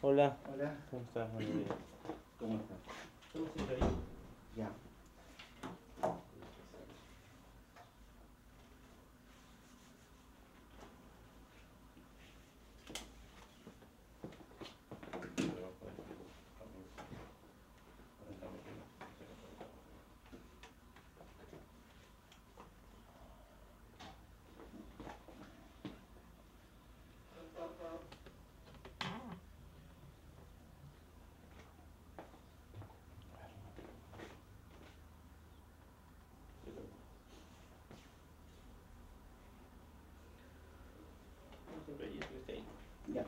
Hola, Hola, ¿cómo estás? ¿cómo estás? ¿Cómo ahí? Ya. Siempre ahí, siempre está ahí.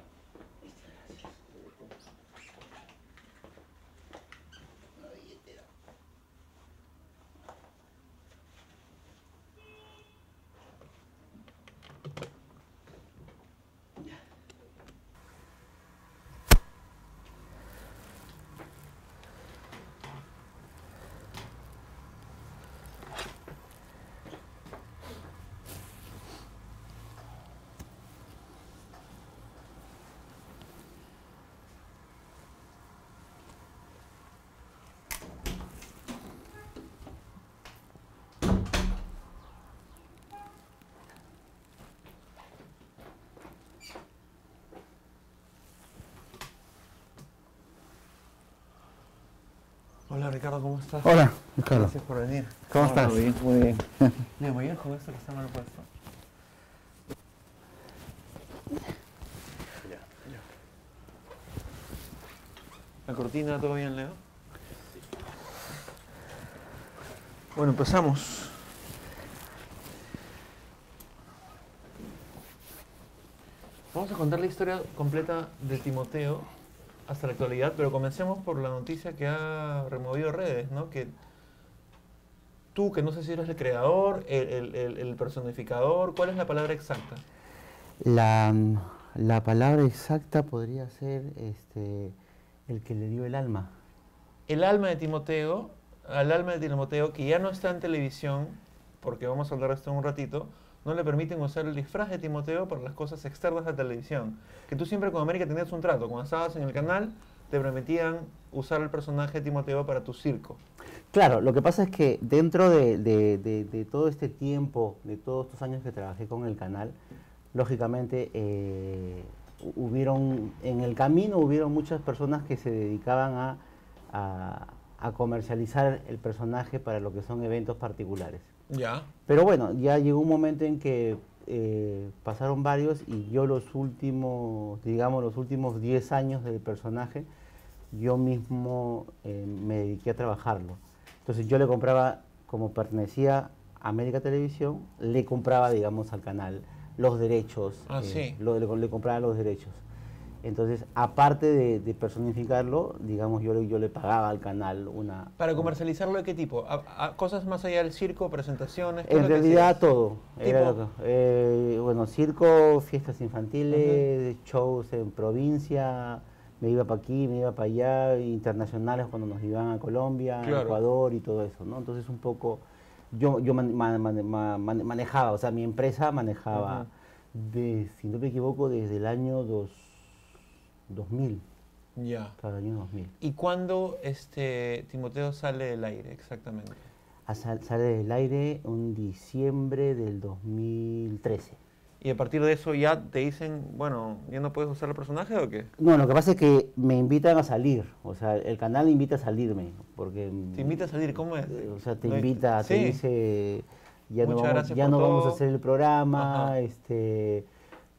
Hola Ricardo, ¿cómo estás? Hola, Ricardo. Gracias por venir. ¿Cómo estás? Muy bien. Muy bien. Mira, muy bien con esto que está mal puesto. Ya, ya. La cortina, ¿todo bien, Leo? Bueno, empezamos. Vamos a contar la historia completa de Timoteo hasta la actualidad, pero comencemos por la noticia que ha removido redes, ¿no? Que tú, que no sé si eres el creador, el, el- el- el personificador, ¿cuál es la palabra exacta? La, la palabra exacta podría ser este, el que le dio el alma. El alma de Timoteo, al alma de Timoteo, que ya no está en televisión, porque vamos a hablar de esto en un ratito, no le permiten usar el disfraz de Timoteo para las cosas externas de televisión. Que tú siempre con América tenías un trato, cuando estabas en el canal, te permitían usar el personaje de Timoteo para tu circo. Claro, lo que pasa es que dentro de, de- todo este tiempo, de todos estos años que trabajé con el canal, lógicamente eh, hu- hubieron, en el camino hubieron muchas personas que se dedicaban a comercializar el personaje para lo que son eventos particulares. Ya. Pero bueno, ya llegó un momento en que eh, pasaron varios y yo los últimos, digamos, los últimos 10 años del personaje, yo mismo eh, me dediqué a trabajarlo. Entonces yo le compraba, como pertenecía a América Televisión, le compraba, digamos, al canal los derechos. Ah, eh, sí. lo- le, le compraba los derechos. Entonces, aparte de, de personificarlo, digamos, yo, le- yo le pagaba al canal una... ¿Para comercializarlo de qué tipo? ¿A, a- cosas más allá del circo, presentaciones? ¿Qué es En realidad todo. Era que- eh, bueno, circo, fiestas infantiles, shows en provincia, me iba para aquí, me iba para allá, internacionales cuando nos iban a Colombia, Claro. Ecuador y todo eso, ¿no? Entonces un poco, yo, yo man- man- man- ma- man- manejaba, o sea, mi empresa manejaba, de, si no me equivoco, desde el año dos, 2000, Ya. para el año 2000. ¿Y cuándo este, Timoteo sale del aire exactamente? A sal- sale del aire un diciembre del 2013. ¿Y a partir de eso ya te dicen, bueno, ya no puedes usar el personaje o qué? No, lo que pasa es que me invitan a salir, o sea, el canal invita a salirme, porque... ¿Te invita a salir? ¿Cómo es? eh, O sea, te No invita, te Sí. dice, ya no, Muchas vamos, gracias ya no vamos a hacer el programa, Ajá. este...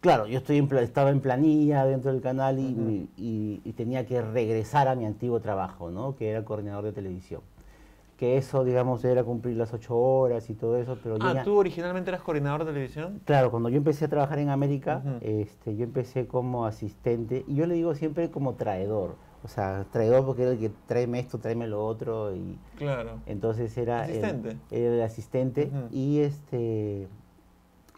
Claro, yo estoy en estaba en planilla dentro del canal y, mi- y- y tenía que regresar a mi antiguo trabajo, ¿no? Que era coordinador de televisión. Que eso, digamos, era cumplir las ocho horas y todo eso, pero Ah, ya- ¿tú originalmente eras coordinador de televisión? Claro, cuando yo empecé a trabajar en América, este, yo empecé como asistente, y yo le digo siempre como traidor, o sea, traidor porque era el que tráeme esto, tráeme lo otro, y Claro. entonces era el- Asistente. era el, asistente, y este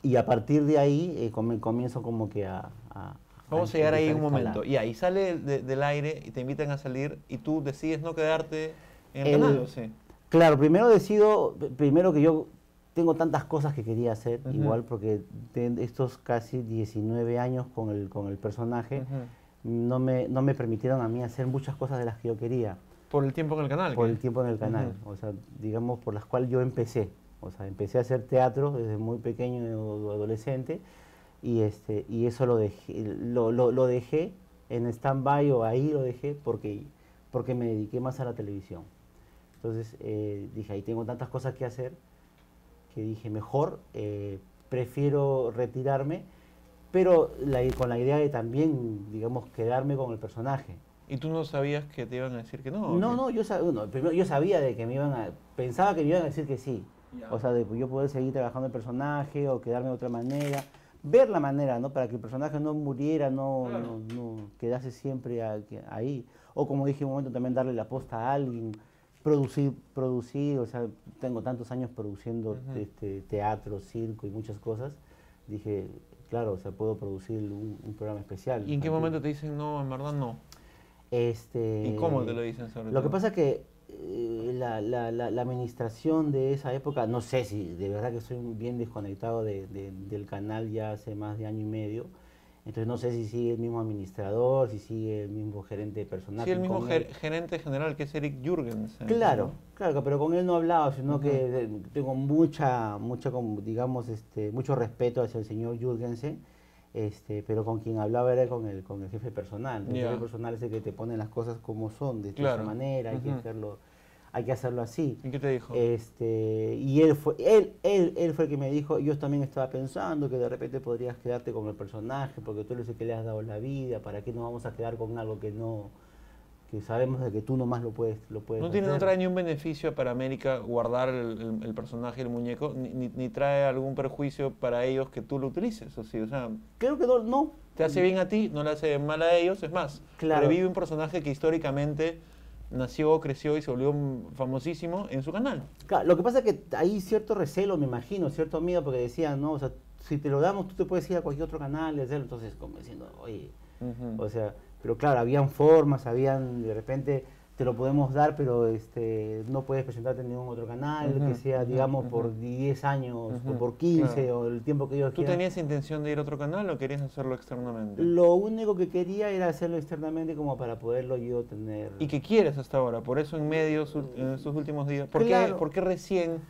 y a partir de ahí eh, come- comienzo como que a... a- Vamos a llegar ahí un momento. Y sale de- del aire y te invitan a salir y tú decides no quedarte en el, canal, ¿o sí? Claro, primero decido, primero que yo tengo tantas cosas que quería hacer, Ujú. igual porque estos casi 19 años con el, con el personaje, Ujú. no me, no me permitieron a mí hacer muchas cosas de las que yo quería. Por el tiempo en el canal. Por ¿qué? el tiempo en el canal, o sea, digamos, por las cuales yo empecé. O sea, empecé a hacer teatro desde muy pequeño o adolescente y, este, y eso lo dejé, lo, lo, lo dejé en stand-by o ahí lo dejé porque, porque me dediqué más a la televisión. Entonces eh, dije, ahí tengo tantas cosas que hacer que dije, mejor eh, prefiero retirarme, pero la- con la idea de también, digamos, quedarme con el personaje. ¿Y tú no sabías que te iban a decir que no? No, ¿o no, yo, sab- bueno, primero yo sabía de que me iban a, pensaba que me iban a decir que sí. O sea, de yo poder seguir trabajando el personaje o quedarme de otra manera, ver la manera, ¿no? Para que el personaje no muriera, no, Claro. no, no quedase siempre ahí. O como dije en un momento, también darle la posta a alguien, producir, producir, o sea, tengo tantos años produciendo este, teatro, circo y muchas cosas. Dije, claro, o sea, puedo producir un, un programa especial. ¿Y en qué momento te dicen no, en verdad no? Este, ¿Y cómo te lo dicen sobre Lo que pasa es que la, la- la- la administración de esa época, no sé si de verdad que estoy bien desconectado de- de- del canal ya hace más de año y medio, entonces no sé si sigue el mismo administrador, si sigue el mismo gerente personal. Sí, el mismo ger- él. gerente general que es Eric Jürgensen. Claro, ¿no? claro, pero con él no he hablado, sino Ujú. que eh, tengo mucha, mucha, digamos, este, mucho respeto hacia el señor Jürgensen, este, pero con quien hablaba era con el, con el jefe personal. El jefe personal es el que te pone las cosas como son, de, Claro. manera, hay que hacerlo, hay que hacerlo así. ¿Y qué te dijo? Este, y él fue, él, él, él fue el que me dijo, yo también estaba pensando que de repente podrías quedarte con el personaje, porque tú eres el que le has dado la vida, ¿para qué nos vamos a quedar con algo que no, que sabemos de que tú nomás lo puedes, lo puedes no tiene no trae ni un beneficio para América guardar el, el- el personaje, el muñeco, ni, ni- ni trae algún perjuicio para ellos que tú lo utilices. O, sí, o sea, Creo que no, no. te hace bien a ti, no le hace mal a ellos. Es más, Claro. revive un personaje que históricamente nació, creció y se volvió famosísimo en su canal. Claro, lo que pasa es que hay cierto recelo, me imagino, cierto miedo, porque decían, no, o sea, si te lo damos, tú te puedes ir a cualquier otro canal y hacerlo. Entonces, como diciendo, oye, o sea, pero claro, habían formas, habían, de repente te lo podemos dar, pero este no puedes presentarte en ningún otro canal, Ujú, que sea, digamos, ujú. por 10 años o Ujú, por 15 claro. o el tiempo que ellos ¿Tú quieran. tenías intención de ir a otro canal o querías hacerlo externamente? Lo único que quería era hacerlo externamente como para poderlo yo tener... ¿Y qué quieres hasta ahora? Por eso en medios, en estos últimos días, ¿por, qué, Claro. por qué recién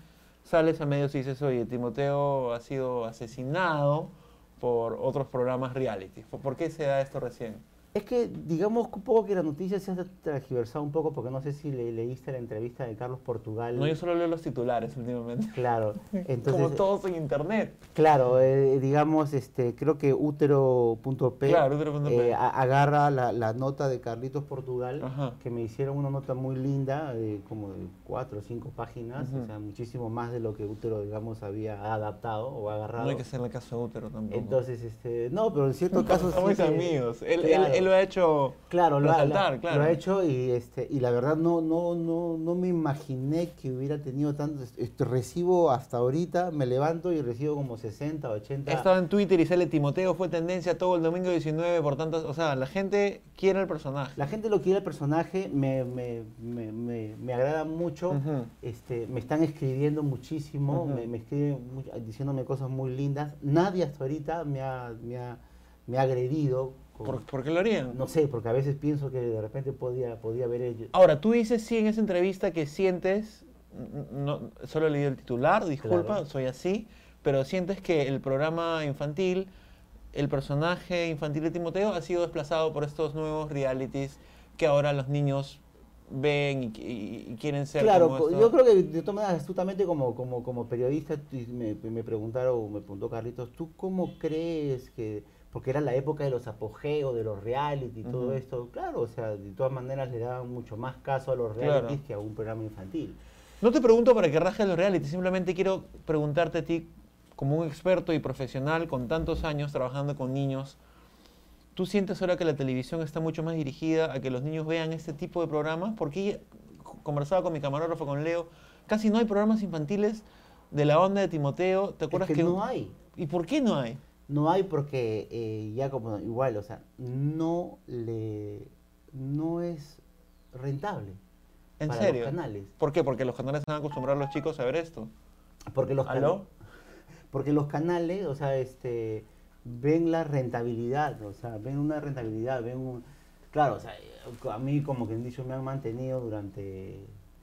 sales a medios y dices, oye, Timoteo ha sido asesinado por otros programas reality? ¿Por- ¿Por qué se da esto recién? Es que digamos un poco que la noticia se ha transgiversado un poco porque no sé si le, leíste la entrevista de Carlos Portugal. No, yo solo leo los titulares últimamente. Claro, entonces, Como todos en internet. claro, eh, digamos, este, creo que útero.p Claro, útero.p. eh, agarra la, la nota de Carlitos Portugal, Ajá. que me hicieron una nota muy linda, de como de cuatro o cinco páginas, o sea, muchísimo más de lo que útero, digamos, había adaptado o agarrado. No hay que hacerle caso a útero tampoco. Entonces, este, no, pero en ciertos casos Somos sí amigos. Él, él- Claro. Él lo ha hecho Claro, lo claro. lo ha hecho y este y la verdad no no no no me imaginé que hubiera tenido tanto este, recibo hasta ahorita me levanto y recibo como 60 80 He estado en Twitter y sale Timoteo fue tendencia todo el domingo 19 por tantas... O sea, la gente quiere el personaje. la gente lo quiere el personaje me, me, me, me, me agrada mucho este me están escribiendo muchísimo me, me escriben mu- diciéndome cosas muy lindas nadie hasta ahorita me ha me ha, me ha agredido ¿Por, por qué lo harían? no sé porque a veces pienso que de repente podía podía haber ello Ahora, tú dices sí en esa entrevista que sientes, no, solo leído el titular, disculpa, Claro. soy así, pero sientes que el programa infantil, el personaje infantil de Timoteo ha sido desplazado por estos nuevos realities que ahora los niños ven y, y- y quieren ser Claro, como esto. yo creo que de todas maneras, astutamente como, como, como periodista, me, me preguntaron, me preguntó Carlitos, ¿tú cómo crees que, porque era la época de los apogeos, de los reality y todo Ujú. esto, claro, o sea, de todas maneras le daban mucho más caso a los Claro. realities que a un programa infantil. No te pregunto para que rajes los reality, simplemente quiero preguntarte a ti, como un experto y profesional con tantos años trabajando con niños, ¿tú sientes ahora que la televisión está mucho más dirigida a que los niños vean este tipo de programas? Porque conversaba con mi camarógrafo, con Leo, casi no hay programas infantiles de la onda de Timoteo. ¿Te acuerdas Es que no hay. ¿Y por qué no hay? No hay porque eh, ya como igual, o sea, no le no es rentable ¿En para serio? los canales. ¿Por qué? Porque los canales van a acostumbrar a los chicos a ver esto. Porque los, ¿Aló? porque los canales, o sea, este, ven la rentabilidad, o sea, ven una rentabilidad, ven un... Claro, o sea, a mí como que dicho me han mantenido durante,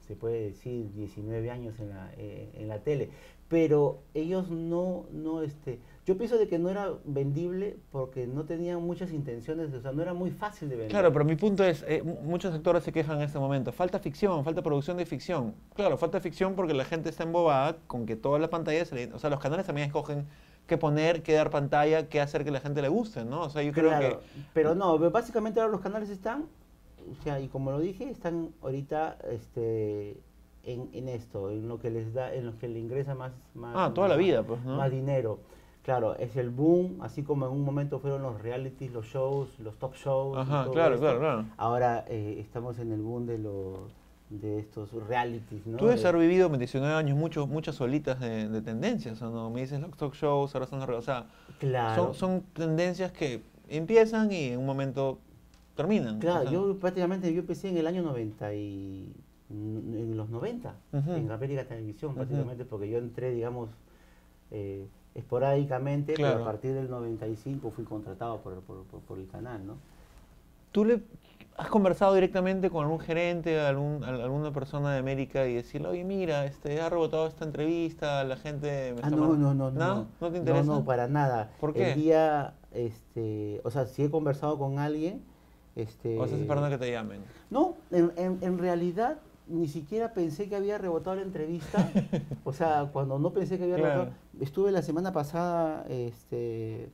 se puede decir, 19 años en la, eh, en la tele, pero ellos no, no, este, yo pienso de que no era vendible porque no tenían muchas intenciones, o sea, no era muy fácil de vender. Claro, pero mi punto es, eh, muchos actores se quejan en este momento, falta ficción, falta producción de ficción. Claro, falta ficción porque la gente está embobada con que toda la pantalla, se le, o sea, los canales también escogen qué poner, qué dar pantalla, qué hacer que la gente le guste, ¿no? O sea, yo creo que... Pero no, básicamente ahora los canales están, o sea, y como lo dije, están ahorita, este en, en, esto, en lo que les da, en lo que le ingresa más, más ah, toda la vida, pues, ¿no? Más dinero. Claro, es el boom, así como en un momento fueron los realities, los shows, los top shows. Ajá, claro, claro, claro. Ahora eh, estamos en el boom de los de estos realities, ¿no? Tú debes haber vivido 19 años muchos muchas solitas de, tendencias, ¿o no? Me dices los talk shows, ahora son los... O sea, claro. son, son tendencias que empiezan y en un momento terminan. Claro, yo prácticamente yo empecé en el año 90 y en los 90, en América Televisión prácticamente, porque yo entré, digamos, eh, esporádicamente, pero a partir del 95 fui contratado por, por, el canal, ¿no? ¿Tú le has conversado directamente con algún gerente, algún, alguna persona de América y decirle, oye, mira, este, ha rebotado esta entrevista, la gente me ah, no, no, no, no, no. te interesa? No, no, para nada. ¿Por qué? El día, este, o sea, si he conversado con alguien... Este, ¿O estás esperando que te llamen? No, en, en, en realidad ni siquiera pensé que había rebotado la entrevista. o sea, cuando no pensé que había rebotado. Estuve la semana pasada este,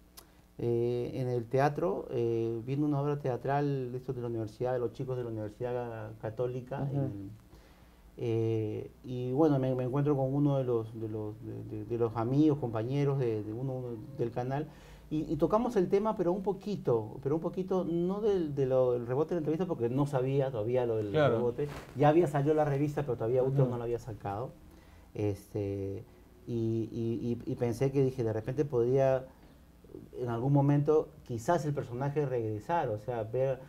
eh, en el teatro eh, viendo una obra teatral de estos de la universidad, de los chicos de la Universidad Católica. Eh, y bueno, me, encuentro con uno de los, de los, de, los amigos, compañeros de, uno del canal y, tocamos el tema, pero un poquito, pero un poquito, no del, rebote de la entrevista, porque no sabía todavía lo del rebote. Ya había salido la revista, pero todavía otro no lo había sacado. Este, y, y, pensé que dije, de repente podría en algún momento quizás el personaje regresar, o sea, ver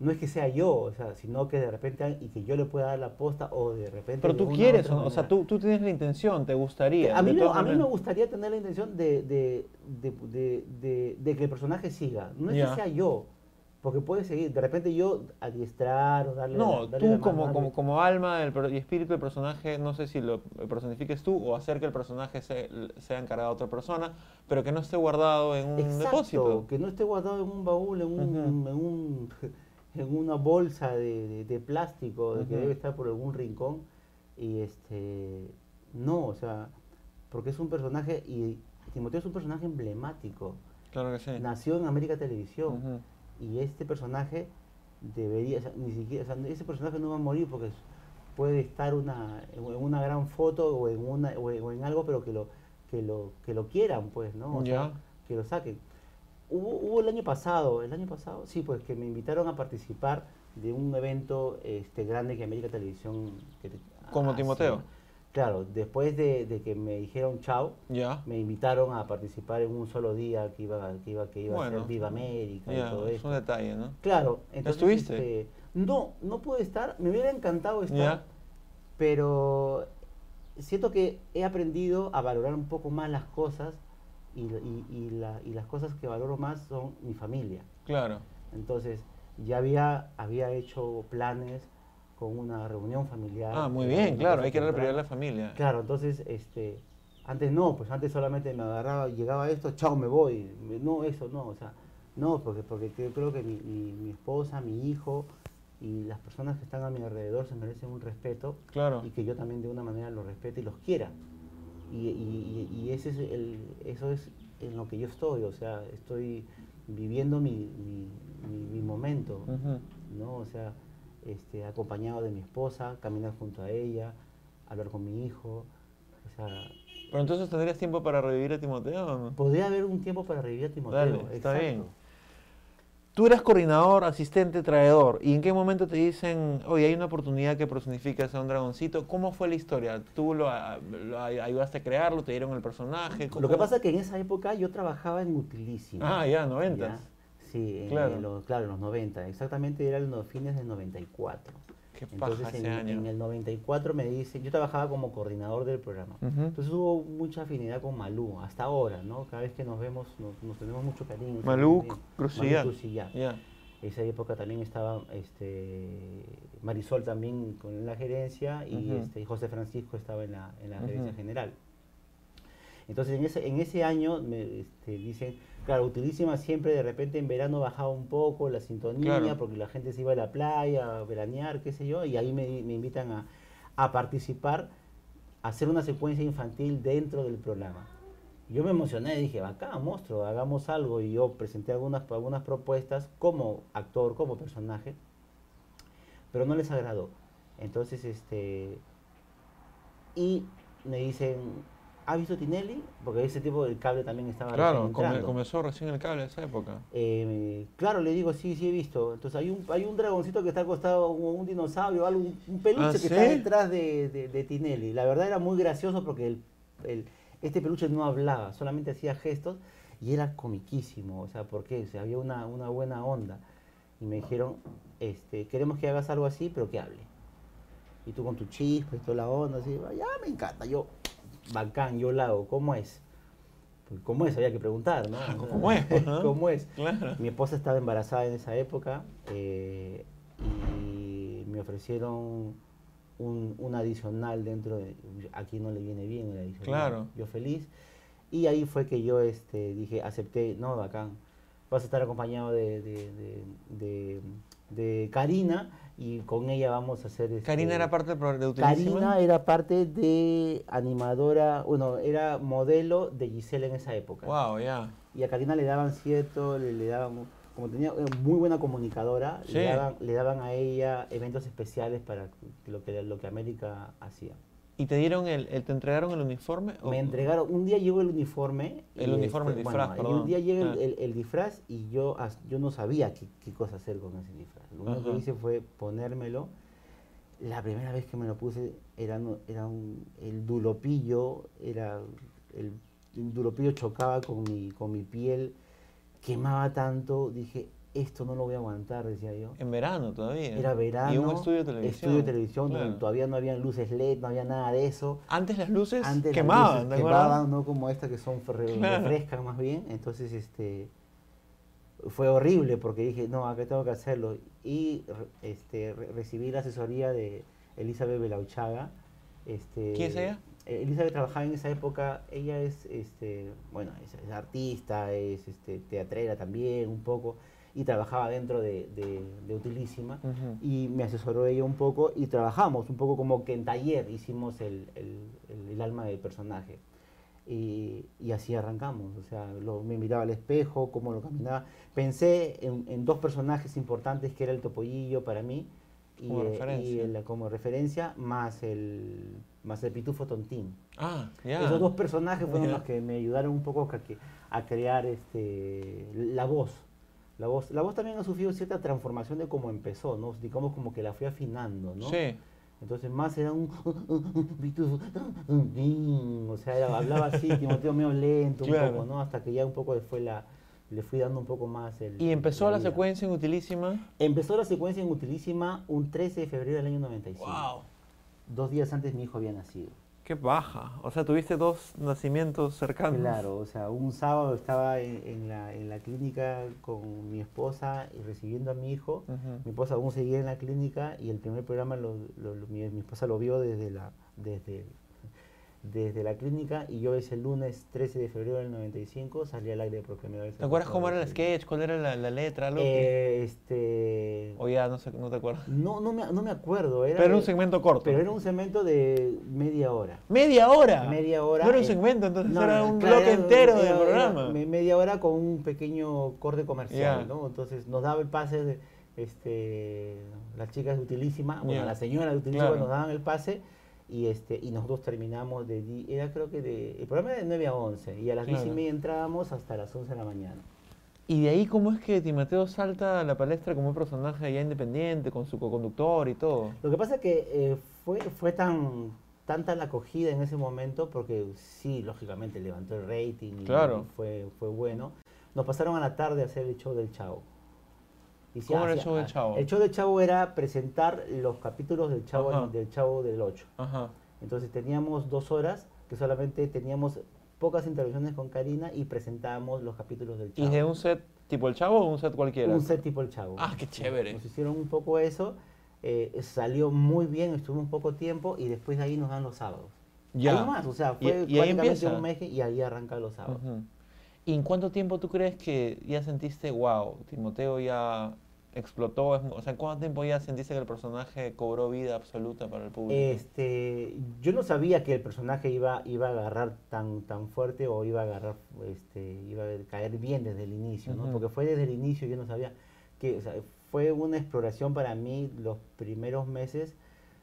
no es que sea yo, o sea, sino que de repente y que yo le pueda dar la posta o de repente... Pero tú quieres, o, sea, tú, tú, tienes la intención, te gustaría. A mí, me, a mí me gustaría tener la intención de, de, de, de que el personaje siga, no es que sea yo, porque puede seguir, de repente yo adiestrar o darle... No, tú como, como, como, alma y espíritu del personaje, no sé si lo personifiques tú o hacer que el personaje se, sea encargado a otra persona, pero que no esté guardado en un Exacto, depósito. que no esté guardado en un baúl, en un en una bolsa de, plástico que debe estar por algún rincón y este no, o sea, porque es un personaje y Timoteo es un personaje emblemático. Claro que sí. Nació en América Televisión y este personaje debería, ni siquiera, ese personaje no va a morir porque puede estar una, en una gran foto o en una o en, algo, pero que lo que lo que lo quieran, pues, ¿no? O sea, que lo saquen. Hubo, el año pasado, el año pasado, sí, pues que me invitaron a participar de un evento este, grande que América Televisión... Que, Como Timoteo. Claro, después de, que me dijeron chao, ya. me invitaron a participar en un solo día que iba, que iba, que iba a ser Viva América y todo eso. Es un detalle, ¿no? Claro. Entonces, ¿Estuviste? Este, no, no pude estar, me hubiera encantado estar, pero siento que he aprendido a valorar un poco más las cosas y, la, y las cosas que valoro más son mi familia. Claro. Entonces, ya había, había hecho planes con una reunión familiar. Ah, muy bien, claro, hay que a la familia. Claro, entonces, este, antes no, pues antes solamente me agarraba, llegaba esto, chao, me voy. No, eso no, o sea, no, porque, porque creo que mi, mi, esposa, mi hijo y las personas que están a mi alrededor se merecen un respeto. Claro. Y que yo también de una manera los respete y los quiera. Y, y, ese es el, eso es en lo que yo estoy, o sea, estoy viviendo mi, mi, momento, ¿no? O sea, este, acompañado de mi esposa, caminar junto a ella, hablar con mi hijo, o sea... Pero entonces tendrías tiempo para revivir a Timoteo, Podría haber un tiempo para revivir a Timoteo, Dale, está bien. Tú eras coordinador, asistente, traidor. ¿Y en qué momento te dicen, oye, hay una oportunidad que personificas a un dragoncito? ¿Cómo fue la historia? ¿Tú lo, ayudaste a crearlo? ¿Te dieron el personaje? Lo que pasa es que en esa época yo trabajaba en Utilísimo. Ah, ya, noventas. Sí, en, Claro. en los, claro, en los 90. Exactamente eran los fines del 94. Qué paja Entonces ese en, año. en el 94 me dice, yo trabajaba como coordinador del programa. Entonces hubo mucha afinidad con Malú, hasta ahora, ¿no? Cada vez que nos vemos nos, nos tenemos mucho cariño. Malú. Crucillat. Ya. Esa época también estaba este, Marisol también con la gerencia y este, José Francisco estaba en la, en la gerencia general. Entonces en ese, en ese año me este, dicen, claro, Utilísima siempre de repente en verano bajaba un poco la sintonía Claro. porque la gente se iba a la playa a veranear, qué sé yo, y ahí me, me invitan a, a participar, a hacer una secuencia infantil dentro del programa. Yo me emocioné, dije, bacán, monstruo, hagamos algo. Y yo presenté algunas, algunas propuestas como actor, como personaje, pero no les agradó. Entonces, este. Y me dicen, ¿ha visto Tinelli? Porque ese tipo del cable también estaba Claro, come- comenzó recién el cable en esa época. Eh, claro, le digo, sí, sí he visto. Entonces hay un, hay un dragoncito que está acostado, un, un dinosaurio, algo, un, un peluche ¿Ah, que sí? está detrás de, de- de Tinelli. La verdad era muy gracioso porque el, el- este peluche no hablaba, solamente hacía gestos y era comiquísimo. O sea, ¿por qué? O sea, había una, una buena onda. Y me dijeron, este, queremos que hagas algo así, pero que hable. Y tú con tu chispa y toda la onda, así, ya me encanta, yo, bacán, yo la hago, ¿cómo es? Pues, ¿Cómo es? Había que preguntar, ¿no? ¿Cómo es, pues? ¿Cómo es? Claro. Mi esposa estaba embarazada en esa época eh, y me ofrecieron un, un adicional dentro de... Aquí no le viene bien el adicional. Claro. Yo feliz. Y ahí fue que yo este, dije, acepté, no, bacán. Vas a estar acompañado de, de, de- de Karina y con ella vamos a hacer... Karina este, era parte del programa de Utilísima. Karina era parte de animadora, bueno, era modelo de Giselle en esa época Wow, ya. y a Karina le daban cierto, le, le daban, como tenía muy buena comunicadora, Sí. le, daban, le daban a ella eventos especiales para lo que, lo que América hacía. ¿Y te dieron el, el- te entregaron el uniforme? o- Me entregaron, un día llegó el uniforme. El uniforme, el este, disfraz, bueno, y perdón. un día llega Ah. el, el- el disfraz y yo, yo no sabía qué, qué cosa hacer con ese disfraz. Lo único que hice fue ponérmelo. La primera vez que me lo puse era, era un, el dulopillo, era el, el dulopillo chocaba con mi, con mi piel, quemaba tanto, dije, esto no lo voy a aguantar, decía yo. En verano todavía. Era verano. Y un estudio de televisión. Estudio de televisión, donde todavía no habían luces LED, no había nada de eso. Antes las luces Antes las quemaban, luces quemaban, no como estas que son Claro. refrescan más bien. Entonces, este fue horrible porque dije, no, acá tengo que hacerlo. Y este, re- recibí la asesoría de Elizabeth Belauchaga. Este, ¿Quién es ella? eh, Elizabeth trabajaba en esa época, ella es, este, bueno, es, es artista, es este, teatrera también, un poco, y trabajaba dentro de, de- de Utilísima Ujú. y me asesoró ella un poco y trabajamos un poco como que en taller hicimos el, el- el- el alma del personaje. Y, y así arrancamos, o sea, lo- me miraba al espejo, cómo lo caminaba. Pensé en, en dos personajes importantes que era el topollillo para mí y, Como eh, y referencia. el- como referencia, más el, más el pitufo tontín. Ah, ya. Esos dos personajes fueron Ya. los que me ayudaron un poco a, a crear este, la voz. La voz, la voz también ha sufrido cierta transformación de cómo empezó, ¿no? Digamos como que la fui afinando, ¿no? Sí. Entonces más era un o sea, era- hablaba así, Timoteo medio lento un Claro. poco, ¿no? Hasta que ya un poco fue la, le fui dando un poco más el... Y empezó la vida. secuencia en Utilísima. Empezó la secuencia en Utilísima un 13 de febrero del año 95. Wow. Dos días antes mi hijo había nacido. Qué baja. O sea, tuviste dos nacimientos cercanos. Claro, o sea, un sábado estaba en, en la, en la clínica con mi esposa y recibiendo a mi hijo. Mi esposa aún seguía en la clínica y el primer programa lo, lo- lo- mi, mi esposa lo vio desde la, desde, desde la clínica y yo ese lunes 13 de febrero del 95 salí al aire primera vez. ¿Te acuerdas cómo era el sketch? ¿Cuál era la, la letra? Algo que- Eh, este... O ya no, sé, no te acuerdas. No, no, me, no me acuerdo. Era Pero era un de- segmento corto. Pero era un segmento de media hora. ¡Media hora! Media hora. No era un segmento, entonces no, era un claro, bloque era- entero era- del programa. me- media hora con un pequeño corte comercial. ¿no? Entonces nos daba el pase de este, las chicas de Utilísima, bueno, Ya. la señora de Utilísima Claro. nos daban el pase y este y nosotros terminamos de, era creo que de, el programa era de 9 a 11 y a las 10 y Claro. media entrábamos hasta las 11 de la mañana. Y de ahí, ¿cómo es que Timoteo salta a la palestra como un personaje ya independiente, con su co-conductor y todo? Lo que pasa es que eh, fue, fue tan tanta la acogida en ese momento porque sí, lógicamente levantó el rating y Claro. fue, fue bueno. nos pasaron a la tarde a hacer el show del Chavo. Y ¿Cómo era el show del Chavo? El show del Chavo era presentar los capítulos del Chavo, Ajá. del Chavo del 8. Ajá. Entonces teníamos dos horas que solamente teníamos pocas intervenciones con Karina y presentábamos los capítulos del ¿Y Chavo. de un set tipo el chavo o un set cualquiera? Un set tipo el Chavo. Ah, qué chévere. Nos hicieron un poco eso, eh, salió muy bien, estuvo un poco tiempo y después de ahí nos dan los sábados. Ya. Ahí nomás, o sea, Y- fue y ahí prácticamente empieza. un mes y ahí arranca los sábados. Ujú. ¿Y en cuánto tiempo tú crees que ya sentiste, wow, Timoteo ya explotó? O sea, ¿en cuánto tiempo ya sentiste que el personaje cobró vida absoluta para el público? Este, yo no sabía que el personaje iba, iba a agarrar tan, tan fuerte o iba a agarrar, este, iba a caer bien desde el inicio, ¿no? Porque fue desde el inicio, yo no sabía que, o sea, fue una exploración para mí los primeros meses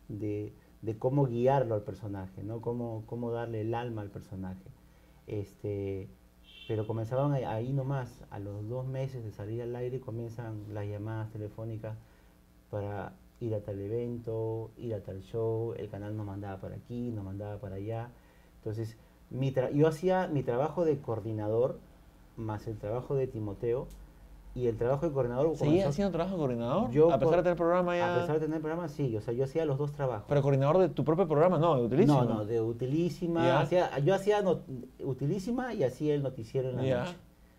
de, de cómo guiarlo al personaje, ¿no? Cómo, cómo darle el alma al personaje. Este, pero comenzaban ahí- nomás, a los dos meses de salir al aire comienzan las llamadas telefónicas para ir a tal evento, ir a tal show, el canal nos mandaba para aquí, nos mandaba para allá. Entonces, mi yo hacía mi trabajo de coordinador más el trabajo de Timoteo y el trabajo de coordinador ¿Seguías haciendo trabajo de coordinador? Yo a pesar de tener programa ya... a pesar de tener programa, sí, o sea, yo hacía los dos trabajos. Pero coordinador de tu propio programa, no, de Utilísima. No, no, de Utilísima. Hacía- yo hacía Utilísima y hacía el noticiero en la Ya. noche.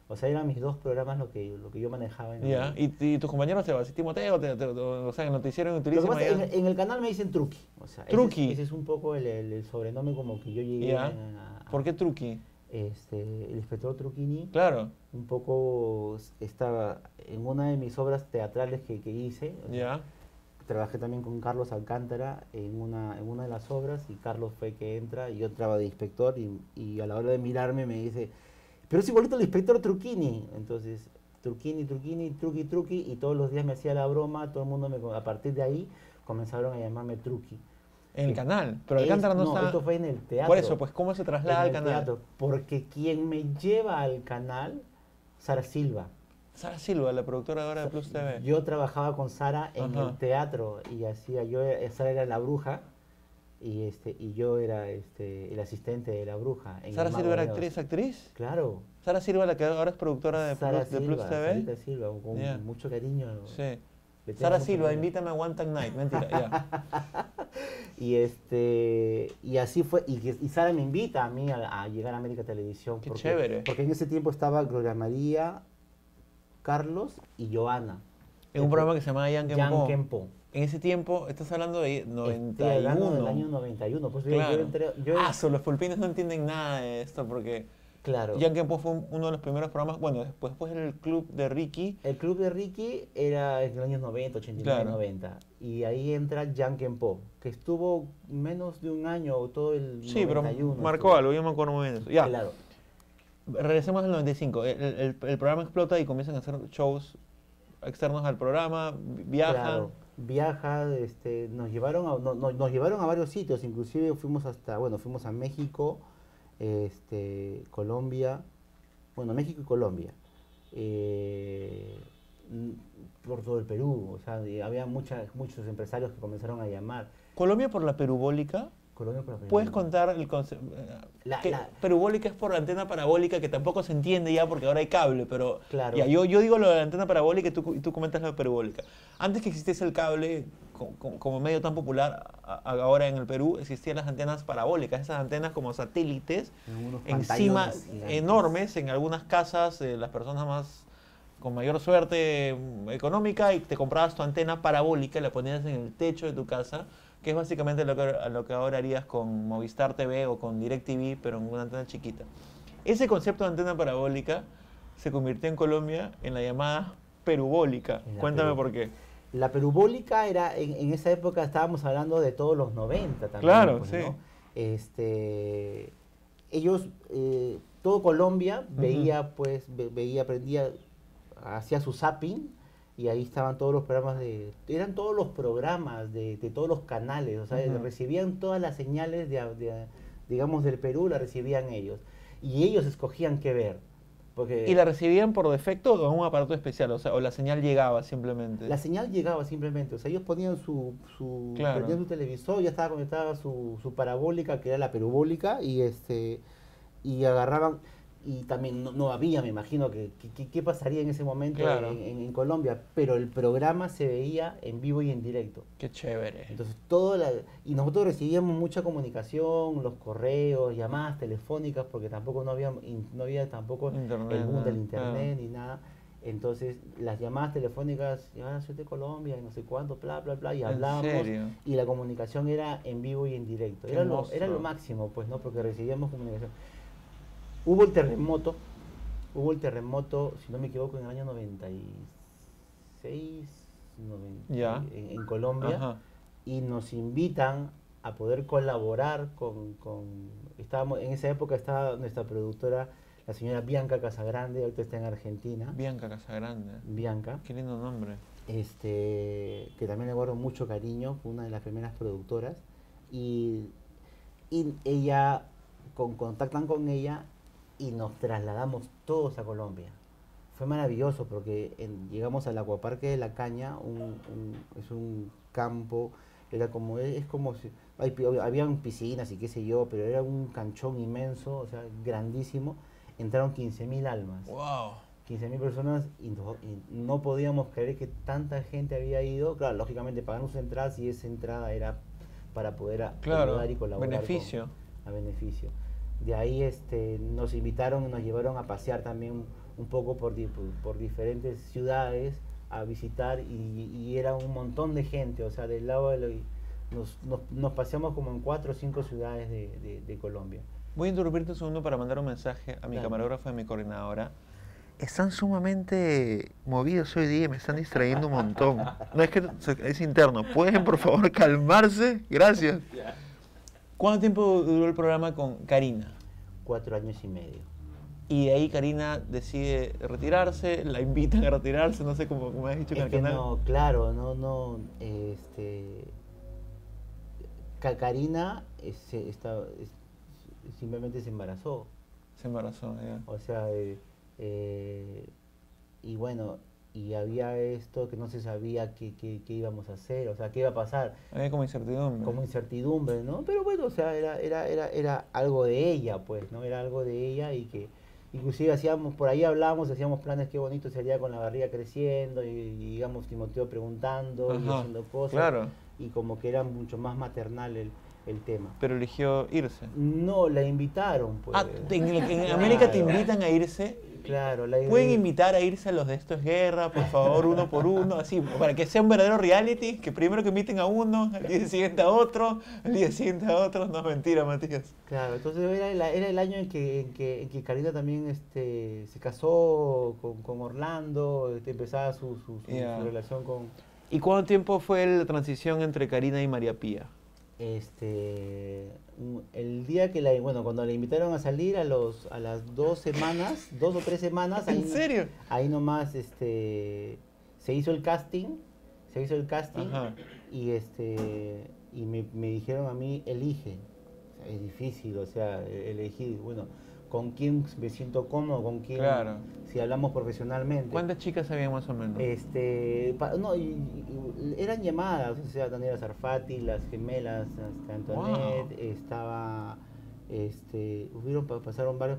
O sea, eran mis dos programas lo que, lo que yo manejaba. En el- Ya, y, y tus compañeros te decir, Timoteo, te, te- te- o sea, el noticiero en Lo que Utilísima pasa, en, en el canal me dicen Truqui. O sea, ese es- Truqui. Ese, es un poco el, el- el sobrenombre como que yo llegué Ya. a, a- ¿Por qué Truqui? este, el inspector Truquini. Claro, Un poco estaba en una de mis obras teatrales que, que hice. Trabajé también con Carlos Alcántara en una, en una de las obras y Carlos fue que entra y yo entraba de inspector y, y a la hora de mirarme me dice, pero es igualito el inspector Truquini. Entonces, Truquini, Truquini, Truqui, Truqui y todos los días me hacía la broma, todo el mundo me, a partir de ahí comenzaron a llamarme Truqui. En el canal, pero Alcántara no, está... esto fue en el teatro. Por eso, pues, ¿cómo se en traslada al el canal? teatro, porque quien me lleva al canal, Sara Silva. Sara Silva, la productora ahora de Plus TV. Yo trabajaba con Sara en Ajá. el teatro y hacía, yo, eh, Sara era la bruja y este y yo era este el asistente de la bruja. en ¿Sara Silva era actriz, actriz? Claro. Sara Silva, la que ahora es productora de, Sara Plus, de Silva, Plus TV. Sarita Silva, con mucho cariño. Sí. Sara Silva, invítame a One Time Night. Mentira, ya. Y este y así fue y, y Sara me invita a mí a, a llegar a América Televisión Qué porque, chévere. porque en ese tiempo estaba Gloria María, Carlos y Joana. En un programa que se llama Yang Jan Kempo. Kempo. En ese tiempo, estás hablando de Estoy hablando 91. del año 91. Pues yo- yo Claro. entré- yo- ah, so, los fulpines no entienden nada de esto porque claro. Yang Kempo fue un- uno de los primeros programas. Bueno, después, después el club de Ricky. El club de Ricky era en los años 90, 89, Claro. 90. Y ahí entra Jan Kempo, que estuvo menos de un año o todo el Sí, pero 91 marcó estuvo. algo, yo me acuerdo muy bien eso. Ya, Claro. regresemos al 95. El, el- el programa explota y comienzan a hacer shows externos al programa, vi- viajan. Claro, viaja, este, nos llevaron a, no- no- nos llevaron a varios sitios, inclusive fuimos hasta, bueno, fuimos a México, este, Colombia, bueno, México y Colombia, eh, por todo el Perú, o sea, había muchas, muchos empresarios que comenzaron a llamar. Colombia por la perubólica. Colombia por. ¿Puedes contar el concepto? La- que la- Perubólica es por la antena parabólica, que tampoco se entiende ya porque ahora hay cable, pero Claro. ya, yo, yo digo lo de la antena parabólica y tú, y tú comentas de perubólica. Antes que existiese el cable como, medio tan popular ahora en el Perú, existían las antenas parabólicas, esas antenas como satélites, encima enormes, en algunas casas, de las personas más con mayor suerte mm, económica, y te comprabas tu antena parabólica y la ponías en el techo de tu casa, que es básicamente lo que, lo que ahora harías con Movistar TV o con DirecTV, pero en una antena chiquita. Ese concepto de antena parabólica se convirtió en Colombia en la llamada perubólica. La Cuéntame peru- por qué. La perubólica era, en, en esa época estábamos hablando de todos los 90 también. Claro, pues, sí. ¿no? Este, ellos, eh, todo Colombia veía, pues, ve- veía, aprendía, hacía su zapping y ahí estaban todos los programas de, eran todos los programas de, de todos los canales, o sea, recibían todas las señales de, de, digamos, del Perú, la recibían ellos. Y ellos escogían qué ver. Porque ¿Y la recibían por defecto o en un aparato especial? O sea, o la señal llegaba simplemente. La señal llegaba simplemente, o sea, ellos ponían su, su, Claro. prendían su televisor, ya estaba conectada su, su parabólica, que era la perubólica, y este y agarraban, y también no, no había, me imagino, que, qué pasaría en ese momento Claro. en, en- en Colombia, pero el programa se veía en vivo y en directo. Qué chévere. Entonces, todo la, y nosotros recibíamos mucha comunicación, los correos, llamadas telefónicas, porque tampoco no había, in- no había tampoco Internet, el boom del internet ni nada. Entonces, las llamadas telefónicas, ah, soy de Colombia, y no sé cuánto, bla, bla, bla, y ¿En hablábamos. Y la comunicación era en vivo y en directo. Era lo, era lo máximo, pues, ¿no? Porque recibíamos comunicación. Hubo el terremoto, hubo el terremoto, si no me equivoco, en el año 96, 90, Ya. en, en Colombia Ajá. y nos invitan a poder colaborar con, con- estábamos en esa época estaba nuestra productora la señora Bianca Casagrande ahorita está en Argentina Bianca Casagrande. Bianca Qué lindo nombre. este que también le guardo mucho cariño fue una de las primeras productoras y, y ella con, contactan con ella y nos trasladamos todos a Colombia fue maravilloso porque en- llegamos al acuaparque de la caña un, un- es un campo era como es como si hay habían piscinas y qué sé yo pero era un canchón inmenso o sea grandísimo entraron 15.000 almas Wow. 15.000 personas y no, y no podíamos creer que tanta gente había ido. Claro, lógicamente pagamos entradas y esa entrada era para poder Claro. ayudar y colaborar. con- a beneficio. De ahí este, nos invitaron y nos llevaron a pasear también un poco por, por, por diferentes ciudades a visitar y, y era un montón de gente, o sea, del lado de lo, nos, nos, nos paseamos como en cuatro o cinco ciudades de, de- de Colombia. Voy a interrumpirte un segundo para mandar un mensaje a mi Dale. camarógrafo y a mi coordinadora. Están sumamente movidos hoy día y me están distrayendo un montón. No es que es interno. ¿Pueden por favor calmarse? Gracias. ¿Cuánto tiempo duró el programa con Karina? Cuatro años y medio. Y de ahí Karina decide retirarse, la invitan a retirarse, no sé cómo me has dicho en Es el que canal. no, claro, no, no, este, Karina eh, se- está- es- simplemente se embarazó, Se embarazó, ya. o sea, eh, eh, y bueno, y había esto que no se sabía qué, qué- qué íbamos a hacer, o sea, qué iba a pasar, Había como incertidumbre. como incertidumbre, ¿no? Pero bueno, o sea, era, era, era, era algo de ella, pues, ¿no? Era algo de ella y que inclusive hacíamos, por ahí hablábamos, hacíamos planes, qué bonito sería con la barriga creciendo y, y, digamos Timoteo preguntando y haciendo cosas. Claro, Y como que era mucho más maternal el, el tema. pero eligió irse. No, la invitaron, pues. Ah, en, en América te invitan a irse. Claro, la Pueden idea- invitar a irse a los de Esto es Guerra, por favor, uno por uno, así, para que sea un verdadero reality, que primero que inviten a uno, al día siguiente a otro, al día siguiente a otro. No, mentira, Matías. Claro, entonces era el, era el año en que, en que, en que Karina también este, se casó con, con Orlando, este, empezaba su, su, su- Ya. su relación con, ¿Y cuánto tiempo fue la transición entre Karina y María Pía? Este el día que la bueno cuando la invitaron a salir a los a las dos semanas dos o tres semanas ahí, ¿En serio? ahí nomás este se hizo el casting se hizo el casting Ajá. y este y me, me dijeron a mí elige O sea, es difícil o sea elegir bueno con quién me siento cómodo con quién Claro. si hablamos profesionalmente ¿Cuántas chicas había más o menos? este, pa- no, y- y- eran llamadas, o sea, Daniela Sarfati, las gemelas, este, Antoinette, Wow. estaba, este, hubieron, pa- pasaron varios,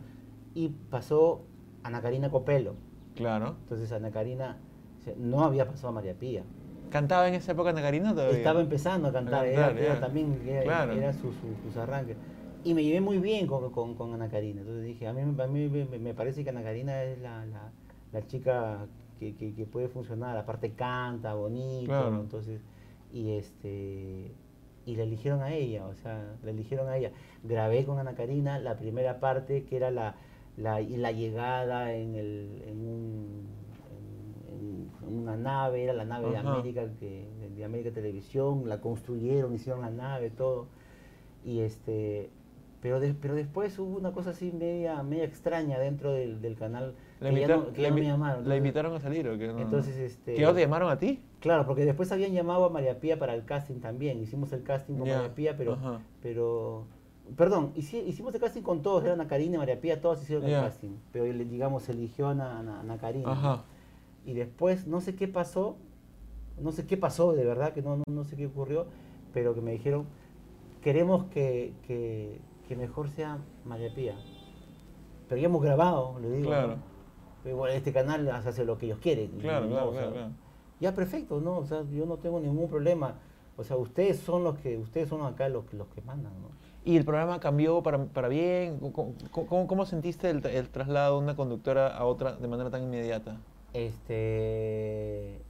y pasó Ana Karina Copelo. Claro. Entonces Ana Karina o sea, no había pasado a María Pía. ¿Cantaba en esa época Ana Karina todavía? Estaba empezando a cantar, A era, cantar, era ya. también, era, Claro. era su, su- sus arranques. Y me llevé muy bien con, con, con Ana Karina. Entonces dije, a mí, a mí me, me parece que Ana Karina es la, la, la chica que, que, que puede funcionar. Aparte canta, bonito. Claro. ¿no? Entonces, y este y la eligieron a ella, o sea, la eligieron a ella. Grabé con Ana Karina la primera parte que era la, la, la llegada en, el, en, un, en- en una nave, era la nave de. América, que, de América Televisión, la construyeron, hicieron la nave, todo. Y este, pero, de- pero después hubo una cosa así media, media extraña dentro del, del canal, ¿La, que ya no, que la ya no me llamaron. ¿La invitaron a salir o qué? No. Entonces, este... ¿Que te llamaron a ti? Claro, porque después habían llamado a María Pía para el casting también. Hicimos el casting con María Pía, pero, ajá. pero perdón, hici- hicimos el casting con todos, era Ana Karina y María Pía, todos hicieron el casting. Pero digamos, se eligió a Ana Karina. Ajá. Y después, no sé qué pasó, no sé qué pasó, de verdad, que no, no, no sé qué ocurrió, pero que me dijeron, queremos que, que, que mejor sea María Pía. pero ya hemos grabado, le digo. Claro. ¿no? Pero bueno, este canal hace lo que ellos quieren. Claro, ¿no? claro, O sea, claro, claro. Ya perfecto, ¿no? O sea, yo no tengo ningún problema. O sea, ustedes son los que, ustedes son acá los, que- los que mandan, ¿no? ¿Y el programa cambió para, para bien? ¿Cómo, cómo- cómo sentiste el, el traslado de una conductora a otra de manera tan inmediata? Este.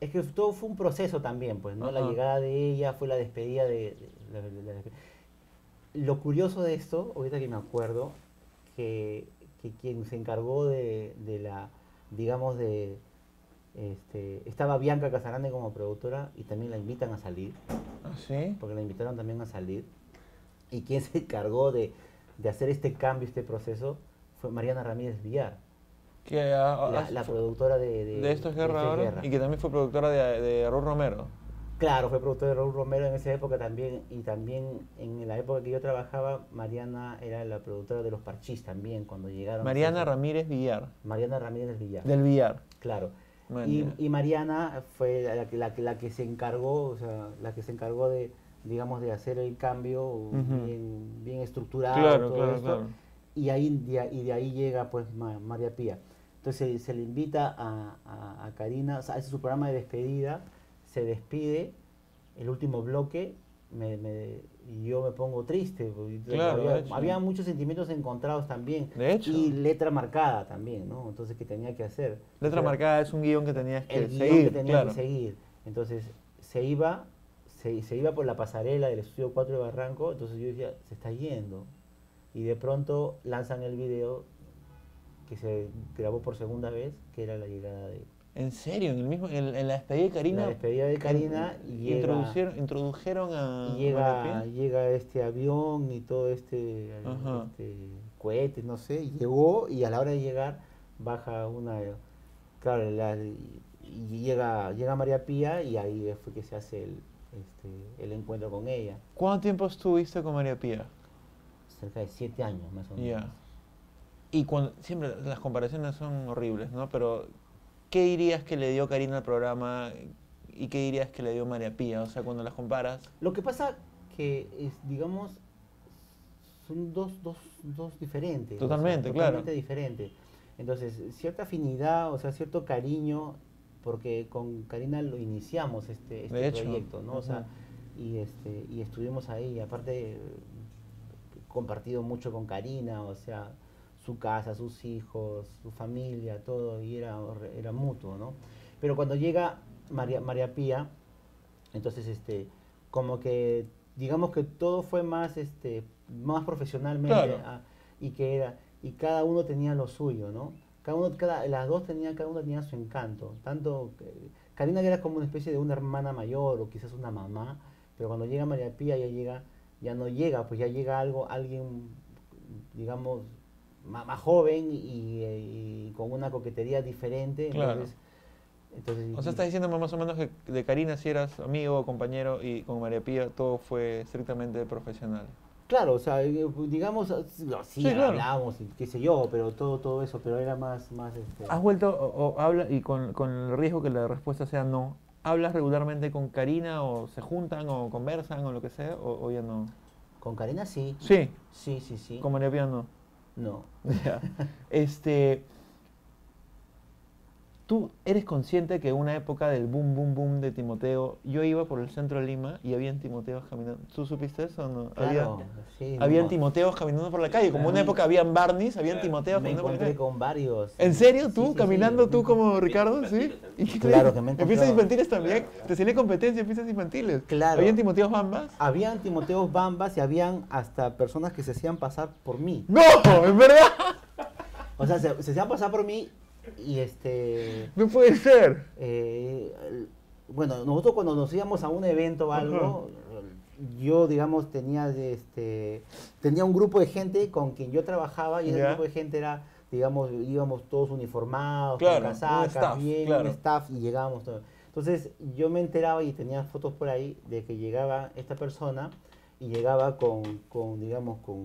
Es que todo fue un proceso también, pues, ¿no? La llegada de ella fue la despedida de. la Lo curioso de esto, ahorita que me acuerdo, que, que quien se encargó de, de la. digamos, de. Este, estaba Bianca Casarande como productora y también la invitan a salir, ¿Ah, sí? porque la invitaron también a salir. Y quien se encargó de, de hacer este cambio, este proceso, fue Mariana Ramírez Villar Que ah, ah, la, la productora de, de, de Esto es Guerra ahora Guerra. y que también fue productora de, de Raúl Romero. Claro, fue productora de Raúl Romero en esa época también, y también en la época que yo trabajaba, Mariana era la productora de Los Parchís también, cuando llegaron. Mariana Ramírez Villar, Mariana Ramírez Villar, del Villar. claro. Y, y Mariana fue la que, la, la que se encargó, o sea, la que se encargó de, digamos, de hacer el cambio Ujú. bien, bien estructurado, Claro, todo claro, esto. claro. y ahí de, y de ahí llega pues Ma- María Pía. Entonces se le invita a, a- a Karina, o sea, hace su programa de despedida, se despide, el último bloque, me, yo me pongo triste, Claro, había, muchos sentimientos encontrados también, De hecho. y letra marcada también, ¿no? Entonces, ¿qué tenía que hacer? Letra O sea, marcada es un guion que tenías que el guion que tenía claro. que seguir. Entonces, se iba, se, se iba por la pasarela del estudio 4 de Barranco, entonces yo decía, se está yendo. Y de pronto lanzan el video que se grabó por segunda vez, que era la llegada de En serio, en, el mismo, en, en la despedida de Karina. la despedida de Karina llega, introducieron, introdujeron a. llega, llega este avión y todo este, este cohete, no sé, llegó y a la hora de llegar baja una, claro, la- y llega, llega María Pía y ahí fue que se hace el, este, el encuentro con ella, ¿Cuánto tiempo estuviste con María Pía? cerca de siete años más o menos. Ya. Y cuando, siempre las comparaciones son horribles, ¿no? Pero, ¿qué dirías que le dio Karina al programa y qué dirías que le dio María Pía? O sea, cuando las comparas. Lo que pasa que es, digamos, son dos, dos, dos diferentes. o sea, Totalmente, claro. Totalmente diferentes. Entonces, cierta afinidad, o sea, cierto cariño, porque con Karina lo iniciamos este, este hecho, proyecto, ¿no? O sea, y, este, y estuvimos ahí, aparte, compartido mucho con Karina, o sea, su casa, sus hijos, su familia, todo, y era, era mutuo, ¿no? Pero cuando llega María, María Pía, entonces, este, como que, digamos que todo fue más, este, más profesionalmente, Claro. ah, y que era, y cada uno tenía lo suyo, ¿no? Cada uno, cada, las dos tenían, cada una tenía su encanto. Tanto, Karina era como una especie de una hermana mayor o quizás una mamá, pero cuando llega María Pía ya llega, ya no llega, pues ya llega algo, alguien, digamos, ma- más, joven y, eh, y con una coquetería diferente. Claro. Entonces, entonces, O sea, estás diciendo más o menos que de Karina si eras amigo o compañero y con María Pía todo fue estrictamente profesional. Claro, o sea, eh, digamos, eh, sí, Sí, claro. hablábamos, qué sé yo, pero todo, todo eso, pero era más, más, este, ¿Has vuelto o, o habla y con, con el riesgo que la respuesta sea no? ¿Hablas regularmente con Karina o se juntan o conversan o lo que sea o, o ya no? con Karina sí, Sí, sí, sí, sí, con María Pía no. No. Este, ¿Tú eres consciente que en una época del boom, boom, boom de Timoteo, yo iba por el centro de Lima y habían Timoteos caminando? ¿Tú supiste eso o no? claro, sí, habían no. Timoteos caminando por la calle. Como en una Claro. época habían Barneys, habían Timoteos me caminando por la encontré calle. con varios. ¿En serio? ¿Tú? sí, sí. ¿Caminando tú como Ricardo? ¿Sí? ¿Y qué te Claro que me he ¿En fiestas encontrado. infantiles también? ¿Te salía competencia en fiestas infantiles? Claro. ¿Habían Timoteos Bambas? Habían Timoteos Bambas y habían hasta personas que se hacían pasar por mí. ¡No! ¿En verdad? O sea, se, se hacían pasar por mí y este... No puede ser. eh, bueno, nosotros cuando nos íbamos a un evento o algo, yo, digamos, tenía este tenía un grupo de gente con quien yo trabajaba y ese Ya. grupo de gente era, digamos, íbamos todos uniformados, Claro, con casacas, staff, bien, claro. un staff, y llegábamos todos. Entonces, yo me enteraba y tenía fotos por ahí de que llegaba esta persona y llegaba con, con digamos, con,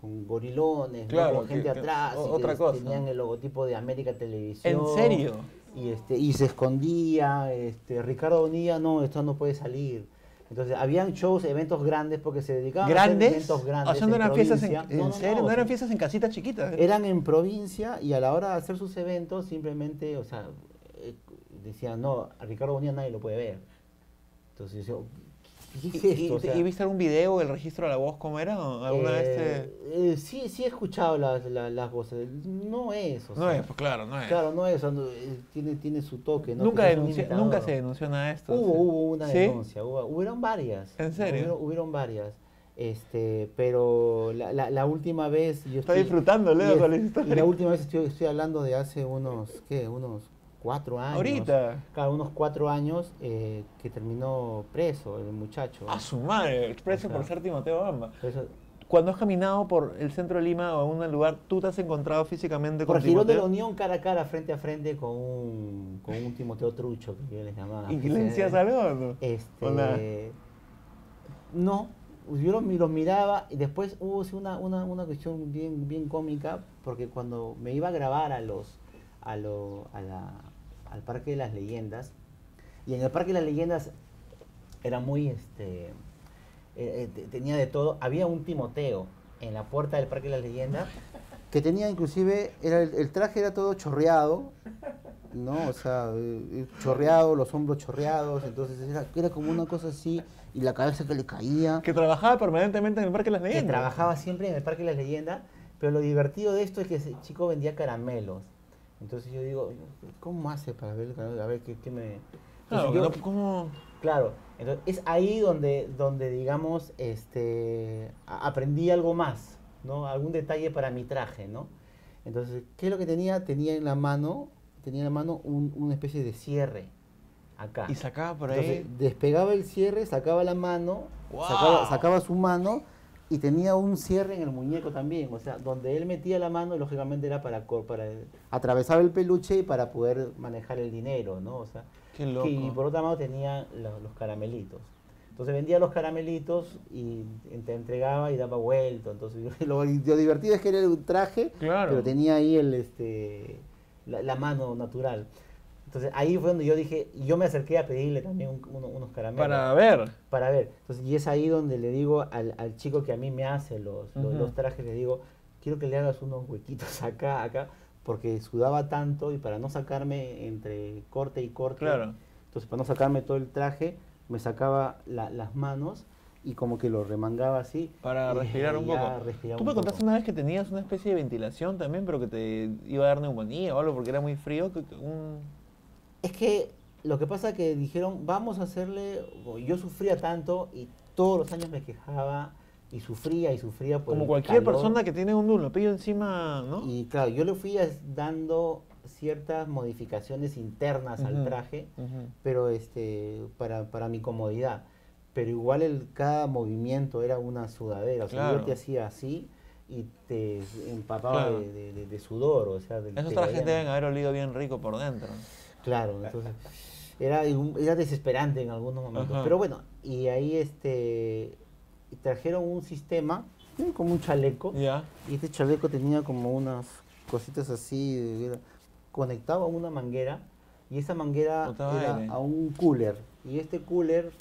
con gorilones, con gente que- que- atrás, otra cosa. tenían el logotipo de América Televisión. ¿En serio? Y, este, y se escondía, este, Ricardo Bonilla, no, esto no puede salir. Entonces, habían shows, eventos grandes porque se dedicaban a hacer eventos grandes. O sea, no en eran fiestas en. ¿en No, serio, no, no eran fiestas en casitas chiquitas. Eran en provincia y a la hora de hacer sus eventos simplemente, o sea, eh, decían, no, a Ricardo Bonilla nadie lo puede ver. Entonces yo, ¿qué ¿Y, es y- esto? O sea, y viste algún video, el registro de la voz, cómo era? ¿O ¿Alguna vez te...? eh, eh, sí, sí he escuchado las, las, las voces. No es, o No sea, es, pues claro, no es. Claro, no es, no, eh, tiene, tiene su toque. ¿no? nunca, denunció- nunca se denunció nada de esto. Hubo, hubo una ¿Sí? denuncia, hubo, hubieron varias. ¿En serio? Hubieron, hubieron varias. Este, pero la, la, la última vez yo Está estoy- disfrutando, y Leo, es- con la y historia. la última vez estoy, estoy hablando de hace unos, ¿qué? Unos cuatro años. Ahorita. Claro, unos cuatro años eh, que terminó preso el muchacho. A su madre, expreso O sea, por ser Timoteo Bamba. Preso- Cuando has caminado por el centro de Lima o en un lugar, ¿tú te has encontrado físicamente con Por Girón de la Timoteo? Unión, cara a cara, frente a frente, con un, con un Timoteo Trucho, que yo les llamaba. ¿Y le decías algo no? Este, ¿O nada? no, yo los, los miraba y después hubo una, una, una cuestión bien, bien cómica, porque cuando me iba a grabar a los, a lo, a la- al Parque de las Leyendas, y en el Parque de las Leyendas era muy, este, eh, eh, te- tenía de todo, había un Timoteo en la puerta del Parque de las Leyendas, que tenía inclusive, era el, el traje era todo chorreado, ¿no? O sea, eh, chorreado, los hombros chorreados, entonces era, era como una cosa así, y la cabeza que le caía, Que trabajaba permanentemente en el Parque de las que Leyendas. trabajaba siempre en el Parque de las Leyendas, pero lo divertido de esto es que ese chico vendía caramelos. Entonces yo digo, ¿cómo hace para ver el caramelo? A ver qué, qué me... Claro, Entonces yo- ¿cómo? Claro, entonces es ahí donde, donde digamos, este, aprendí algo más, ¿no? Algún detalle para mi traje, ¿no? Entonces, ¿qué es lo que tenía? Tenía en la mano, tenía en la mano un- una especie de cierre, acá. Y sacaba por Entonces, ahí. despegaba el cierre, sacaba la mano, ¡Guau! sacaba, sacaba su mano y tenía un cierre en el muñeco también. O sea, donde él metía la mano, lógicamente era para, para atravesar el peluche y para poder manejar el dinero, ¿no? O sea, Qué loco. y por otro lado tenía lo- los caramelitos. Entonces vendía los caramelitos y te entregaba y daba vuelto. Entonces lo, lo divertido es que era un traje, Claro. pero tenía ahí el este la, la mano natural. Entonces ahí fue donde yo dije, y yo me acerqué a pedirle también un- uno- unos caramelos. Para ver. para ver. Entonces, y es ahí donde le digo al, al chico que a mí me hace los, los, trajes, le digo, quiero que le hagas unos huequitos acá, acá, porque sudaba tanto y para no sacarme entre corte y corte, Claro. entonces para no sacarme todo el traje, me sacaba la- las manos y como que lo remangaba así. Para respirar un poco. Tú me contaste poco. una vez que tenías una especie de ventilación también, pero que te iba a dar neumonía o algo porque era muy frío. que un- Es que lo que pasa que dijeron, vamos a hacerle, yo sufría tanto y todos los años me quejaba y sufría y sufría por Como el cualquier calor. persona que tiene un dulopillo encima, ¿no? Y claro, yo le fui dando ciertas modificaciones internas al traje, pero este para, para mi comodidad. Pero igual el, cada movimiento era una sudadera. O sea, yo te hacía así y te empapaba Claro. de, de- de- de sudor. O sea, del- Esos trajes deben haber olido bien rico por dentro. Claro, entonces era, era desesperante en algunos momentos. Ajá. Pero bueno, y ahí este trajeron un sistema, como un chaleco. Y este chaleco tenía como unas cositas así, era conectado a una manguera y esa manguera Botaba era aire. a un cooler. Y este cooler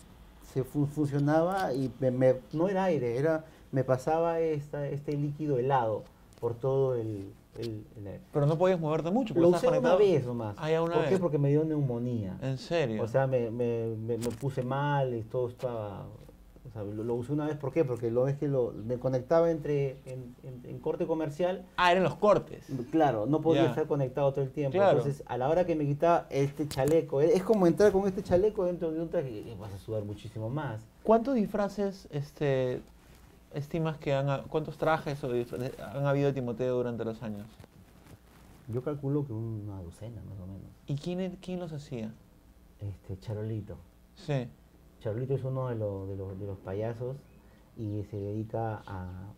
se fu- funcionaba y me, me- no era aire, era me pasaba esta, este líquido helado por todo el, el- el aire. Pero no podías moverte mucho. porque Lo usé una vez nomás. Ah, ya una ¿Por vez. qué? Porque me dio neumonía. En serio. O sea, me, me, me, me puse mal y todo estaba... O sea, lo, lo usé una vez, ¿por qué? Porque lo es que lo, me conectaba entre en, en- en corte comercial ah, eran los cortes. Claro, no podía estar conectado todo el tiempo. Claro. Entonces, a la hora que me quitaba este chaleco, es es como entrar con este chaleco dentro de un traje y vas a sudar muchísimo más. ¿Cuántos disfraces este, estimas que han... ha- ¿Cuántos trajes o han habido de Timoteo durante los años? Yo calculo que una docena más o menos. ¿Y quién, quién los hacía? Este, Charolito. Sí. Charolito es uno de, los de, los, de los payasos y se dedica a...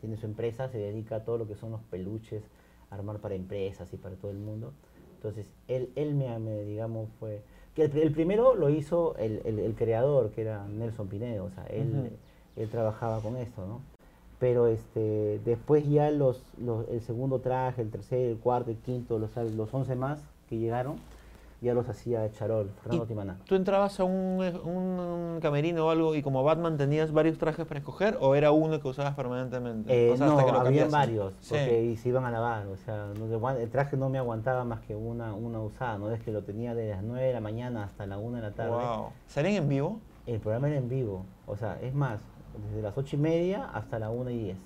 Tiene su empresa, se dedica a todo lo que son los peluches, armar para empresas y para todo el mundo. Entonces, él, él me, me, digamos, fue... Que el, el primero lo hizo el, el- el creador, que era Nelson Pinedo, o sea, él. Él trabajaba con esto, ¿no? Pero este, después ya los, los- el segundo traje, el tercer, el cuarto, el quinto, los, los 11 más que llegaron, ya los hacía Charol, Fernando Timaná. ¿Tú entrabas a un, un camerino o algo y como Batman tenías varios trajes para escoger o era uno que usabas permanentemente? Eh, O sea, no, había varios, Sí. porque y se iban a lavar, o sea, el traje no me aguantaba más que una, una usada, ¿no? Es que lo tenía de las 9 de la mañana hasta la 1 de la tarde. Wow. ¿Salían en vivo? El programa era en vivo, o sea, es más, desde las 8 y media hasta la 1 y 10.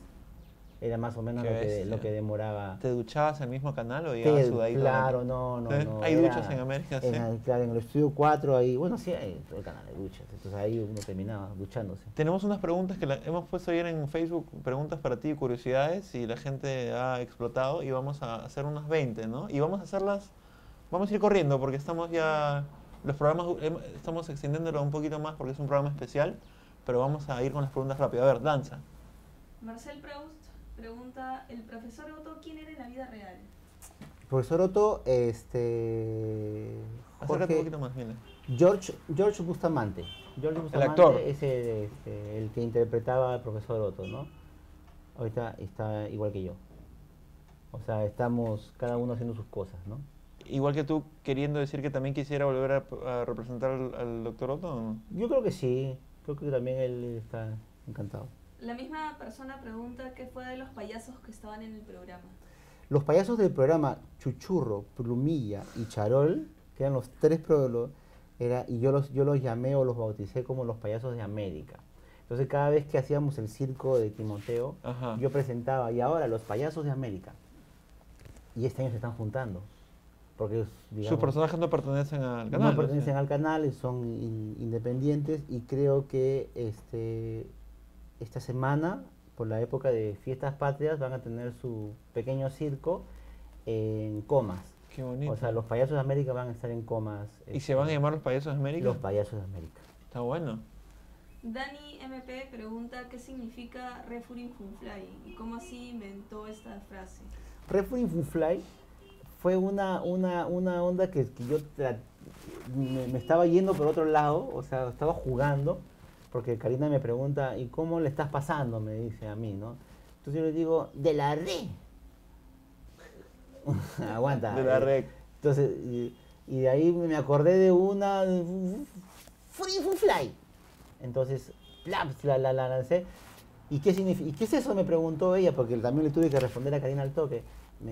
Era más o menos lo que, lo que demoraba. ¿Te duchabas en el mismo canal o Sí, sudadito? claro, no, no, ¿Sí? no. ¿Hay era duchas en América? Sí. En, el- claro, en el estudio 4 ahí, bueno, sí, hay todo el canal de duchas, entonces ahí uno terminaba duchándose. Tenemos unas preguntas que la- hemos puesto ayer en Facebook, preguntas para ti, curiosidades, y la gente ha explotado y vamos a hacer unas 20, ¿no? Y vamos a hacerlas, vamos a ir corriendo porque estamos ya, los programas, estamos extendiéndolo un poquito más porque es un programa especial, pero vamos a ir con las preguntas rápido. A ver, danza. Marcel Proust pregunta, ¿el profesor Otto quién era en la vida real? Profesor Otto, este. Acércate un Jorge, poquito más, mira. George, George Bustamante. George Bustamante actor. es el, este, el que interpretaba al profesor Otto, ¿no? Ahorita está igual que yo. O sea, estamos cada uno haciendo sus cosas, ¿no? Igual que tú queriendo decir que también quisiera volver a, a representar al, al doctor Otto, ¿o no? Yo creo que sí. Creo que también él está encantado. La misma persona pregunta qué fue de los payasos que estaban en el programa. Los payasos del programa Chuchurro, Plumilla y Charol, que eran los tres era, y yo los, yo los llamé o los bauticé como los payasos de América. Entonces cada vez que hacíamos el circo de Timoteo, Ajá. yo presentaba, y ahora los payasos de América. Y este año se están juntando. Porque digamos, Sus personajes no pertenecen al canal. no ¿o pertenecen sí? al canal, y son in- independientes y creo que este esta semana, por la época de fiestas patrias, van a tener su pequeño circo en comas. Qué bonito. O sea, los payasos de América van a estar en comas. ¿Y se este, van a llamar los payasos de América? Los payasos de América. Está bueno. Dani MP pregunta qué significa Refuring Funfly y cómo así inventó esta frase. Refuring Fly fue una, una, una onda que, que yo me, me estaba yendo por otro lado, o sea, estaba jugando, porque Karina me pregunta, ¿y cómo le estás pasando? Me dice a mí, ¿no? Entonces yo le digo, de la re. Aguanta. De la eh, rec. Entonces, y, y de ahí me acordé de una, Free Fly. Entonces, plaps, la, la, la lancé. ¿Y qué, significa, ¿Y qué es eso? Me preguntó ella, porque también le tuve que responder a Karina al toque.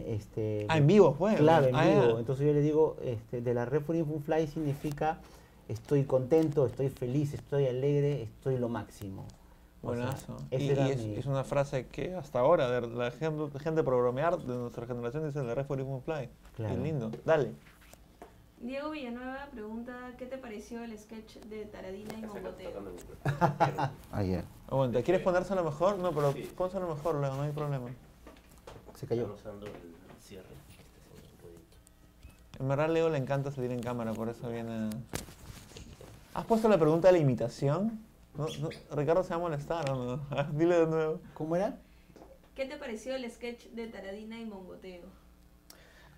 Este, Ah, en vivo fue. Claro, en Ah, vivo. ya. Entonces yo le digo, este, de la Refuring Fly significa estoy contento, estoy feliz, estoy alegre, estoy lo máximo. O sea, Buenazo. ese y es, mi- es una frase que hasta ahora, de la gente, gente por bromear de nuestra generación dice la Referee Fly. Claro. Qué lindo. Dale. Diego Villanueva pregunta qué te pareció el sketch de Taradina y Mongoteo. Ayer. Aguanta, ¿quieres ponérselo mejor? No, pero pónselo mejor luego, no hay problema. Se cayó. Están usando el cierre. Este. En verdad Leo le encanta salir en cámara, por eso viene... ¿Has puesto la pregunta de la imitación? No, no, Ricardo se va a molestar, ¿o no? Dile de nuevo. ¿Cómo era? ¿Qué te pareció el sketch de Taradina y Mongoteo?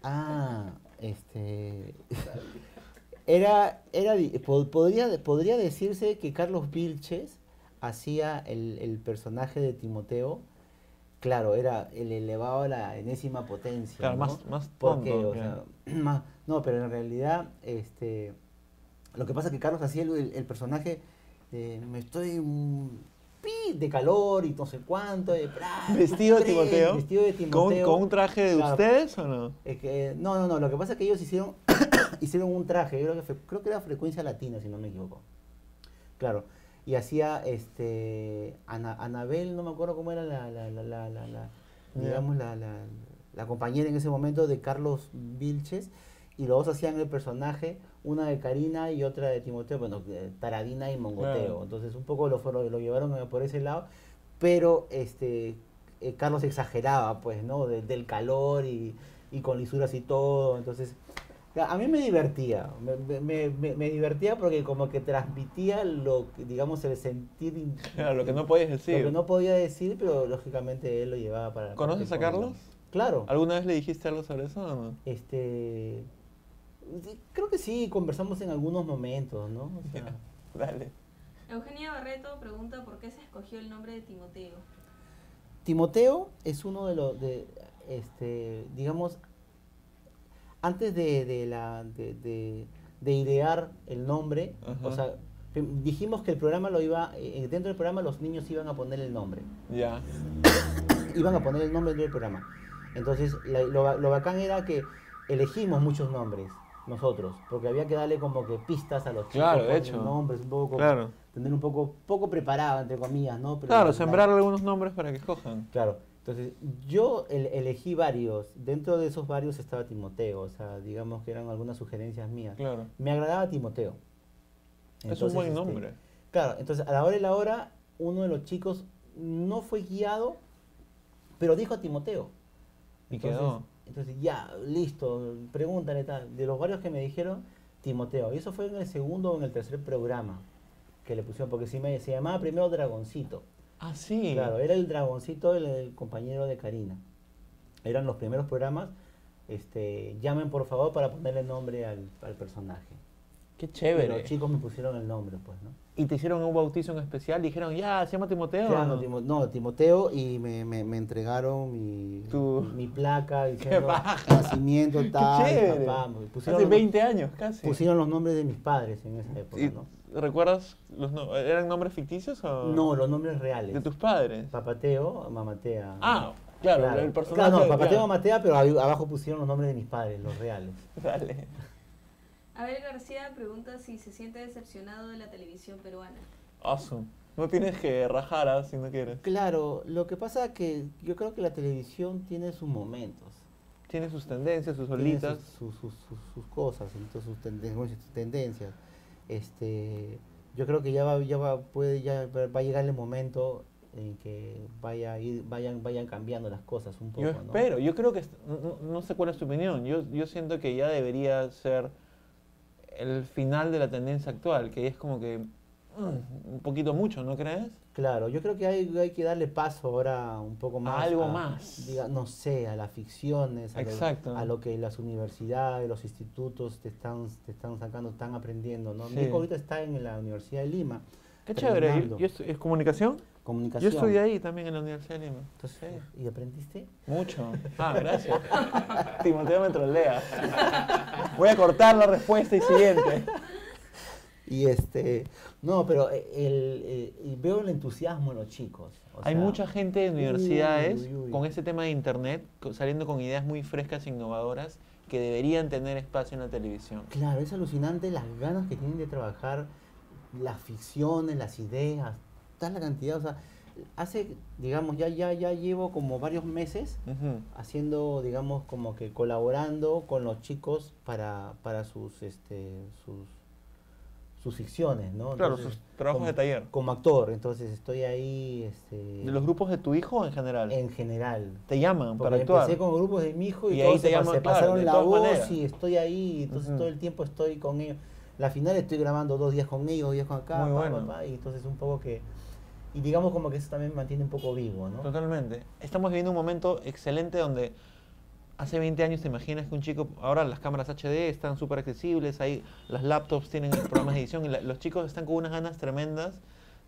Ah, este. Era, era, podría, podría decirse que Carlos Vilches hacía el, el personaje de Timoteo. Claro, era el elevado a la enésima potencia. Claro, ¿no? más, más Porque, tonto. o sea, más- no, pero en realidad, este, lo que pasa es que Carlos hacía el, el- personaje de me estoy pi, de calor y no sé cuánto. de bra, ¿Vestido de Timoteo? Vestido de ¿Con, Timoteo. con un traje de Claro. ustedes o no? Es que, no, no, no, lo que pasa es que ellos hicieron, hicieron un traje, yo creo que, fue- creo que era frecuencia latina, si no me equivoco. Claro, y hacía, este, Ana, Anabel, no me acuerdo cómo era la, la, la, la, la- la- digamos, la, la, la compañera en ese momento de Carlos Vilches, y los dos hacían el personaje, una de Karina y otra de Timoteo, bueno, eh, Taradina y Mongoteo. Claro. Entonces un poco lo, fueron- lo llevaron por ese lado, pero este eh, Carlos exageraba, pues, ¿no? De- del calor y, y con lisuras y todo. Entonces, a mí me divertía, me, me- me- me divertía porque como que transmitía lo, que, digamos, el sentir... Claro, lo que no podías decir. Lo que no podía decir, pero lógicamente él lo llevaba para... ¿Conoces a cómica. Carlos? Claro. ¿Alguna vez le dijiste algo sobre eso o no? Este... Creo que sí, conversamos en algunos momentos, ¿no? O sea, Dale. Eugenia Barreto pregunta por qué se escogió el nombre de Timoteo. Timoteo es uno de los, de, este, digamos, antes de, de la, de, de- de idear el nombre, o sea, dijimos que el programa lo iba, eh, dentro del programa los niños iban a poner el nombre. Ya. iban a poner el nombre del programa. Entonces, la- lo, ba- lo bacán era que elegimos muchos nombres nosotros, porque había que darle como que pistas a los chicos. Claro, de hecho. Nombres, un poco, Claro. tener un poco, poco preparado, entre comillas, ¿no? Pero Claro, la- sembrar algunos nombres para que escojan. Claro. Entonces, yo el- elegí varios. Dentro de esos varios estaba Timoteo. O sea, digamos que eran algunas sugerencias mías. Claro. Me agradaba Timoteo. es un buen este, nombre. Claro, entonces a la hora y la hora, uno de los chicos no fue guiado, pero dijo a Timoteo. Y Entonces, quedó. entonces ya, listo, pregúntale tal. De los varios que me dijeron, Timoteo. Y eso fue en el segundo o en el tercer programa que le pusieron, porque se, me- se llamaba primero Dragoncito. Ah, sí. Claro, era el Dragoncito, el, el compañero de Karina. Eran los primeros programas. Este, llamen por favor para ponerle nombre al, al personaje. Qué Y chévere. los chicos me pusieron el nombre, pues, ¿no? Y te hicieron un bautizo en especial, dijeron, ya, se llama Timoteo. Claro, ¿o no? Timo- no, Timoteo y me, me, me entregaron mi, mi placa diciendo nacimiento tal, papá. Pusieron, Hace los- 20 años casi. pusieron los nombres de mis padres en esa época, ¿Y ¿no? ¿Recuerdas? Los no- ¿Eran nombres ficticios o...? No, los nombres reales. De tus padres. Papateo, Mamatea. Ah, claro, el personaje. Claro, no, Papateo, claro. Mamatea, pero abajo pusieron los nombres de mis padres, los reales. Dale. Abel García pregunta si se siente decepcionado de la televisión peruana. Awesome. No tienes que rajar ah, si no quieres. Claro, lo que pasa es que yo creo que la televisión tiene sus momentos. Tiene sus tendencias, sus tiene olitas. sus, sus, sus, sus cosas, entonces sus, tenden- sus tendencias. Este, yo creo que ya va, ya va, puede, ya va a llegar el momento en que vaya a ir, vayan, vayan cambiando las cosas un poco. Yo ¿no? espero, yo creo que, no, no- no sé cuál es tu opinión, yo, yo siento que ya debería ser el final de la tendencia actual, que es como que mm, un poquito mucho, ¿no crees? Claro, yo creo que hay, hay que darle paso ahora un poco más. algo más. diga- no sé, a las ficciones, a lo, Exacto. a lo que las universidades, los institutos te están, te están sacando, están aprendiendo. ¿no? Sí. Mi hijo ahorita está en la Universidad de Lima. Qué chévere, terminando yo estu- ¿es comunicación? Yo estudié ahí también en la Universidad de Lima. Entonces, ¿Y aprendiste? Mucho. Ah, gracias. Timoteo me trolea. Voy a cortar la respuesta y siguiente. Y este, no, pero eh, el, eh, veo el entusiasmo en los chicos. o Hay sea, mucha gente en universidades uy, uy. con ese tema de internet, saliendo con ideas muy frescas e innovadoras que deberían tener espacio en la televisión. Claro, es alucinante las ganas que tienen de trabajar, las ficciones, las ideas, tal la cantidad, o sea, hace, digamos, ya, ya, ya llevo como varios meses haciendo, digamos, como que colaborando con los chicos para, para sus, este, sus, sus ficciones, ¿no? Claro, Entonces, sus trabajos como- de taller. Como actor, entonces estoy ahí, este, ¿De los grupos de tu hijo o en general? en general. Te llaman Porque para actuar. empecé con grupos de mi hijo y, Y ahí todos te se, llaman, se claro, pasaron la voz maneras. y estoy ahí, entonces todo el tiempo estoy con ellos. La final estoy grabando dos días con ellos, dos días con acá, Muy pa, bueno. pa, pa, y entonces un poco que... Y digamos como que eso también mantiene un poco vivo, ¿no? Totalmente. Estamos viviendo un momento excelente donde hace 20 años te imaginas que un chico, ahora las cámaras HD están súper accesibles, ahí las laptops tienen programas de edición y la- los chicos están con unas ganas tremendas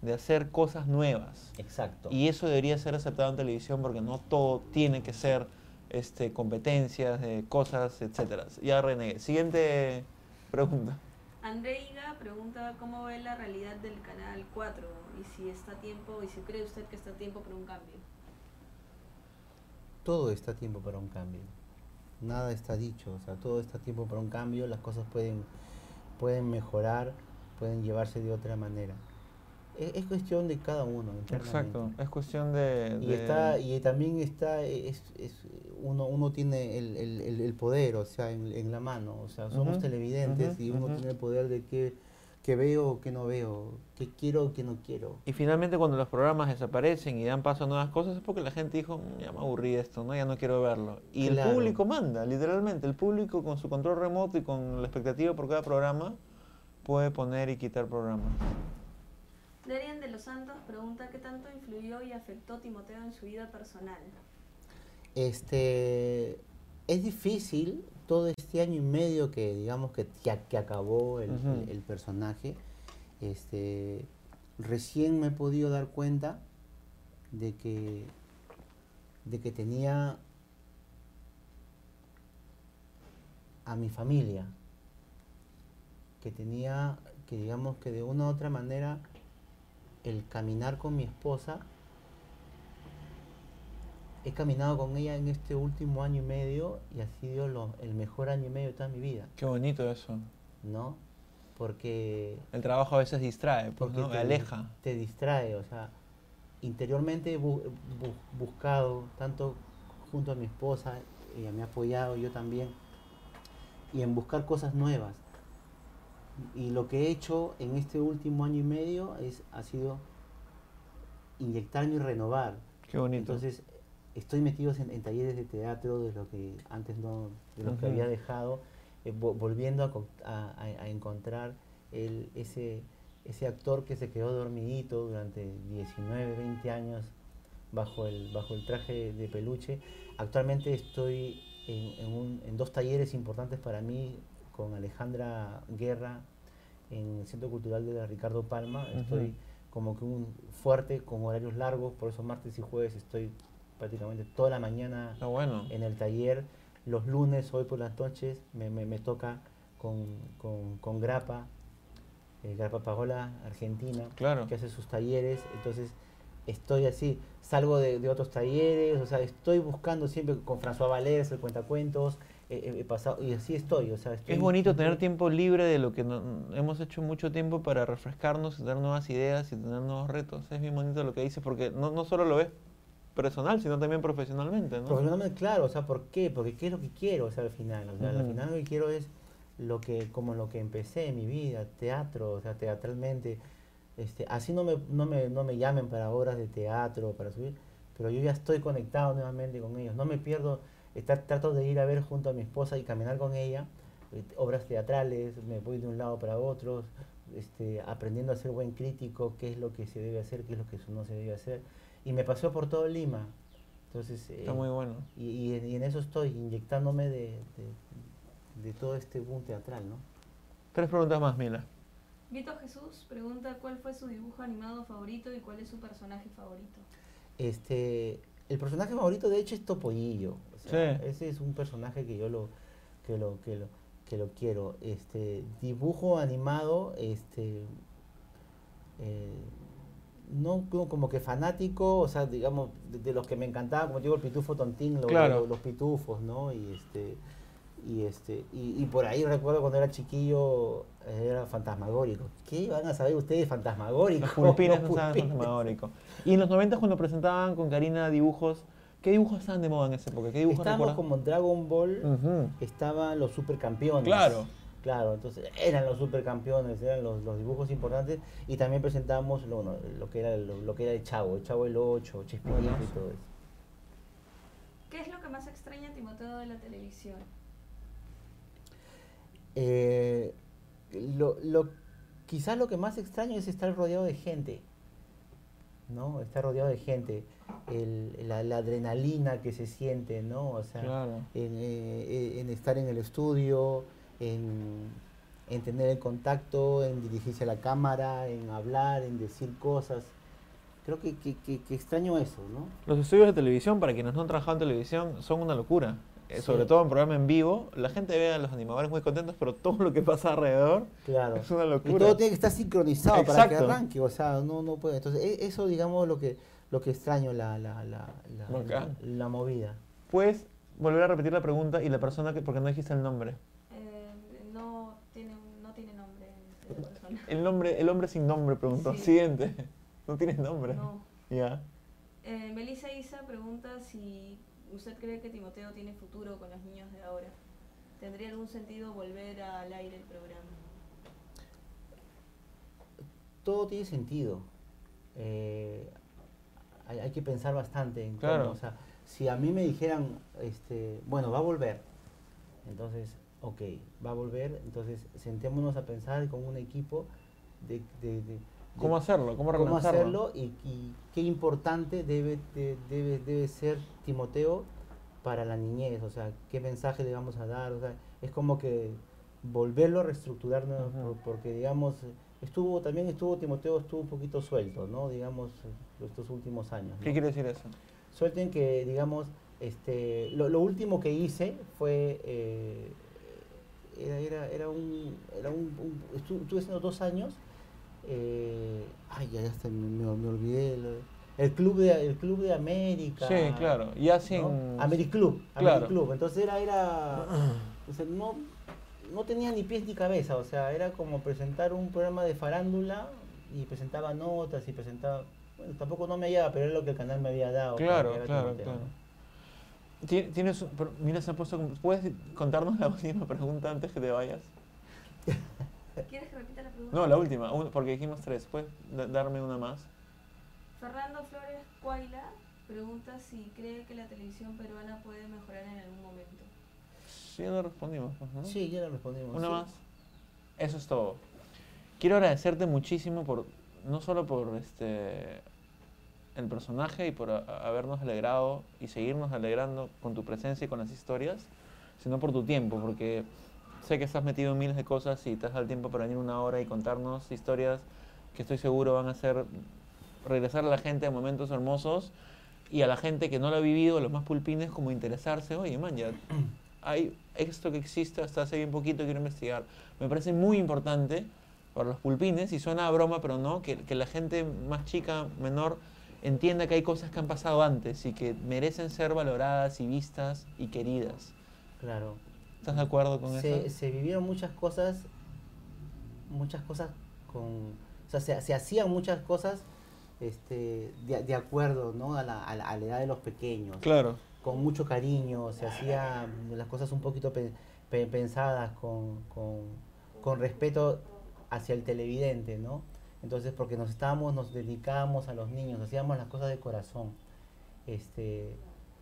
de hacer cosas nuevas. Exacto. Y eso debería ser aceptado en televisión porque no todo tiene que ser este, competencias, de cosas, etcétera. Ya renegué. Siguiente pregunta. André Higa pregunta cómo ve la realidad del Canal 4 y si está a tiempo, y si cree usted que está a tiempo para un cambio. Todo está a tiempo para un cambio. Nada está dicho, o sea, todo está tiempo para un cambio, las cosas pueden, pueden mejorar, pueden llevarse de otra manera. Es, es cuestión de cada uno. Exacto. Es cuestión de... Y, de- está, y también está, es, es- uno, uno tiene el, el- el- poder, o sea, en, en la mano, o sea, somos Ujú, televidentes ujú, y uno ujú. tiene el poder de qué, qué veo, qué no veo, qué quiero, qué no quiero. Y finalmente cuando los programas desaparecen y dan paso a nuevas cosas es porque la gente dijo, "Mm, ya me aburrí esto, ¿no? ya no quiero verlo. Y Claro. el público manda, literalmente. El público con su control remoto y con la expectativa por cada programa puede poner y quitar programas. Darian de los Santos pregunta qué tanto influyó y afectó Timoteo en su vida personal. Este, es difícil todo este año y medio que digamos que, que, que acabó el, Ujú. el- el personaje. Este, recién me he podido dar cuenta de que, de que tenía a mi familia, que tenía, que digamos que de una u otra manera, el caminar con mi esposa, he caminado con ella en este último año y medio y ha sido lo- el mejor año y medio de toda mi vida, Qué bonito eso. ¿no? Porque El trabajo a veces distrae, pues, porque ¿no? te, Aleja. te distrae, o sea, interiormente he bu- bu- buscado, tanto junto a mi esposa, ella me ha apoyado, yo también, y en buscar cosas nuevas. Y lo que he hecho en este último año y medio es, ha sido inyectarme y renovar. Qué bonito. Entonces, estoy metido en, en talleres de teatro, de lo que antes no, de lo que había dejado, eh, vo- volviendo a, co- a- a- a encontrar el, ese, ese actor que se quedó dormidito durante 19, 20 años bajo el, bajo el traje de peluche. Actualmente estoy en, en un- en dos talleres importantes para mí con Alejandra Guerra en el Centro Cultural de la Ricardo Palma. Estoy Ujú. como que un fuerte con horarios largos, por eso martes y jueves estoy prácticamente toda la mañana Está bueno. en el taller. Los lunes, hoy por las noches, me, me- me toca con, con- con Grapa, eh, Grapa Pagola, Argentina, Claro. que hace sus talleres. Entonces, estoy así, salgo de, de otros talleres, o sea, estoy buscando siempre con François Valés, el cuentacuentos, he pasado, y así estoy, o sea, estoy- Es bonito tener tiempo libre de lo que no- hemos hecho mucho tiempo para refrescarnos y tener nuevas ideas y tener nuevos retos. Es bien bonito lo que dices porque no, no solo lo ves personal, sino también profesionalmente, ¿no? Profesionalmente, claro, o sea, ¿por qué? Porque ¿qué es lo que quiero? O sea, al final, o sea, al final lo que quiero es lo que, como lo que empecé en mi vida, teatro, o sea, teatralmente, este, así no me, no me, no me llamen para obras de teatro, para subir, pero yo ya estoy conectado nuevamente con ellos, no me pierdo, estar, trato de ir a ver junto a mi esposa y caminar con ella, eh, obras teatrales, me voy de un lado para otro, este, aprendiendo a ser buen crítico, qué es lo que se debe hacer, qué es lo que no se debe hacer, y me pasó por todo Lima, entonces... Está eh, muy bueno. y, y en, y en eso estoy, inyectándome de, de- de todo este boom teatral, ¿no? Tres preguntas más, Mila. Vito Jesús pregunta cuál fue su dibujo animado favorito y cuál es su personaje favorito. Este, el personaje favorito de hecho es Topollillo. o sea, Sí. Ese es un personaje que yo lo, que lo, que lo, que lo quiero. Este, dibujo animado, este, eh, no como- que fanático, o sea, digamos, de, de los que me encantaban, como digo, el pitufo tontín, lo- Claro. lo- los pitufos, ¿no? Y este, y este, y, y por ahí recuerdo cuando era chiquillo, era fantasmagórico. ¿Qué van a saber ustedes de fantasmagórico? Los no saben fantasmagórico. Y en los 90 cuando presentaban con Karina dibujos, ¿qué dibujos estaban de moda en esa época? ¿Qué dibujos Estábamos como Dragon Ball, estaban los supercampeones. Claro. Claro, entonces eran los supercampeones, eran los, los dibujos importantes y también presentábamos lo, no, lo que era lo, lo que era el Chavo, el Chavo el 8, Chespirito y todo eso. ¿Qué es lo que más extraña a Timoteo de la televisión? Eh, lo, lo, quizás lo que más extraño es estar rodeado de gente, ¿no? Estar rodeado de gente, el- la, la adrenalina que se siente, ¿no? O sea, Claro. en, eh, en estar en el estudio, en, en tener el contacto, en dirigirse a la cámara, en hablar, en decir cosas. Creo que, que- que- que extraño eso, ¿no? Los estudios de televisión, para quienes no han trabajado en televisión, son una locura. Eh, Sí. Sobre todo en programa en vivo, la gente ve a los animadores muy contentos, pero todo lo que pasa alrededor Claro. es una Y locura. todo tiene que estar sincronizado para que arranque, o sea, no, no puede. Entonces, e- eso, digamos, lo que, lo que extraño, la, la, la, la, la movida. Puedes volver a repetir la pregunta y la persona que, porque no dijiste el nombre. Eh, no, tiene, un- no tiene nombre persona. El nombre, el hombre sin nombre preguntó. Sí. Siguiente. No tienes nombre. No. Ya. Eh, Melissa Isa pregunta si usted cree que Timoteo tiene futuro con los niños de ahora. ¿Tendría algún sentido volver al aire el programa? Todo tiene sentido. Eh, hay, hay que pensar bastante en Claro. cómo, o sea, si a mí me dijeran, este, bueno, va a volver, entonces, ok, va a volver, entonces sentémonos a pensar con un equipo de, de- de- ¿Cómo hacerlo? ¿Cómo cómo hacerlo y, y qué importante debe, de- debe, debe ser Timoteo para la niñez, o sea, qué mensaje le vamos a dar, o sea, es como que volverlo a reestructurar, ¿no? Ujú. Por- porque digamos, estuvo, también estuvo, Timoteo estuvo un poquito suelto, ¿no? Digamos, estos últimos años. ¿no? ¿Qué quiere decir eso? Suelto en que, digamos, este, lo, lo último que hice fue eh, era, era, era un, era un, un- estu- estuve haciendo dos años, eh, ay, ya, me, me- me olvidé, el, el club de, el club de América. Sí, claro, ya ¿no? sin... Americlub, Claro. Americlub. Entonces era, era, o sea, no, no tenía ni pies ni cabeza, o sea, era como presentar un programa de farándula y presentaba notas y presentaba, bueno, tampoco no me hallaba, pero era lo que el canal me había dado. Claro, claro, claro. ¿no? Ti- Tienes, mira, se ha puesto ¿Puedes contarnos la última pregunta antes que te vayas? ¿Quieres que repita la pregunta? No, la última, un- porque dijimos tres. ¿Puedes da- darme una más? Fernando Flores Cuaila pregunta si cree que la televisión peruana puede mejorar en algún momento. Sí, ya lo respondimos. pues, ¿no? Sí, ya lo respondimos. Una sí. más. Eso es todo. Quiero agradecerte muchísimo por, no solo por este el personaje y por a- a- habernos alegrado y seguirnos alegrando con tu presencia y con las historias, sino por tu tiempo, porque sé que estás metido en miles de cosas y te has dado el tiempo para venir una hora y contarnos historias que estoy seguro van a hacer regresar a la gente a momentos hermosos y a la gente que no lo ha vivido, los más pulpines, como interesarse, oye, man, ya hay esto que existe hasta hace bien poquito, quiero investigar. Me parece muy importante para los pulpines, y suena a broma, pero no, que, que la gente más chica, menor, entienda que hay cosas que han pasado antes y que merecen ser valoradas y vistas y queridas. Claro. ¿Estás de acuerdo con se, eso? se vivieron muchas cosas, muchas cosas con, o sea, se, se hacían muchas cosas este, de, de acuerdo, ¿no? A la, a la- a la edad de los pequeños, Claro. con mucho cariño, se hacían las cosas un poquito pe- pe- pensadas, con, con, con respeto hacia el televidente, ¿no? Entonces, porque nos estábamos, nos dedicábamos a los niños, hacíamos las cosas de corazón. Este,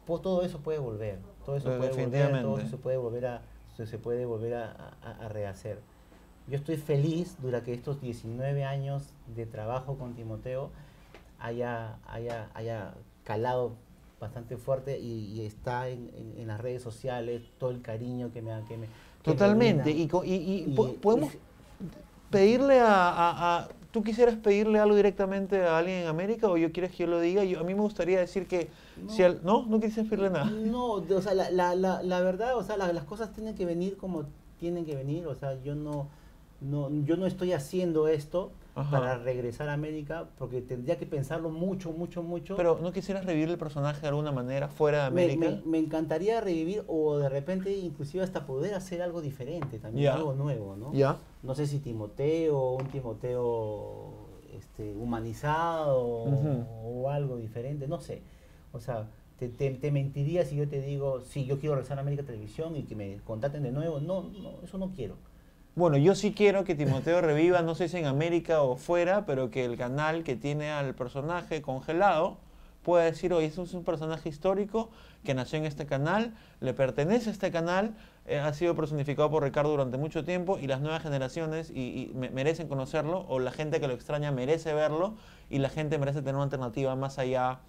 po- todo eso puede volver, todo eso De- puede volver, todo eso puede volver a, se, se puede volver a, a- a rehacer. Yo estoy feliz durante estos 19 años de trabajo con Timoteo haya, haya, haya calado bastante fuerte y, y está en, en- en las redes sociales, todo el cariño que me ha- que me que Totalmente. Y, y- y Y- po- podemos pedirle a, a- a- ¿Tú quisieras pedirle algo directamente a alguien en América o yo quieres que yo lo diga? Yo, a mí me gustaría decir que... No. Si al- ¿No? ¿No quisieras pedirle nada? No, o sea, la, la, la, la verdad, o sea, la- las cosas tienen que venir como tienen que venir, o sea, yo no, no, yo no estoy haciendo esto Ajá. para regresar a América porque tendría que pensarlo mucho, mucho, mucho. Pero ¿no quisieras revivir el personaje de alguna manera fuera de América? me- me encantaría revivir o de repente inclusive hasta poder hacer algo diferente también, algo nuevo, ¿no? ¿Ya? No sé si Timoteo, un Timoteo este, humanizado o algo diferente, no sé. O sea, te, te- te mentiría si yo te digo, sí, yo quiero regresar a América Televisión y que me contraten de nuevo. No, no, eso no quiero. Bueno, yo sí quiero que Timoteo reviva, no sé si en América o fuera, pero que el canal que tiene al personaje congelado pueda decir, oye, es un personaje histórico que nació en este canal, le pertenece a este canal, eh, ha sido personificado por Ricardo durante mucho tiempo y las nuevas generaciones y, y me- merecen conocerlo, o la gente que lo extraña merece verlo y la gente merece tener una alternativa más allá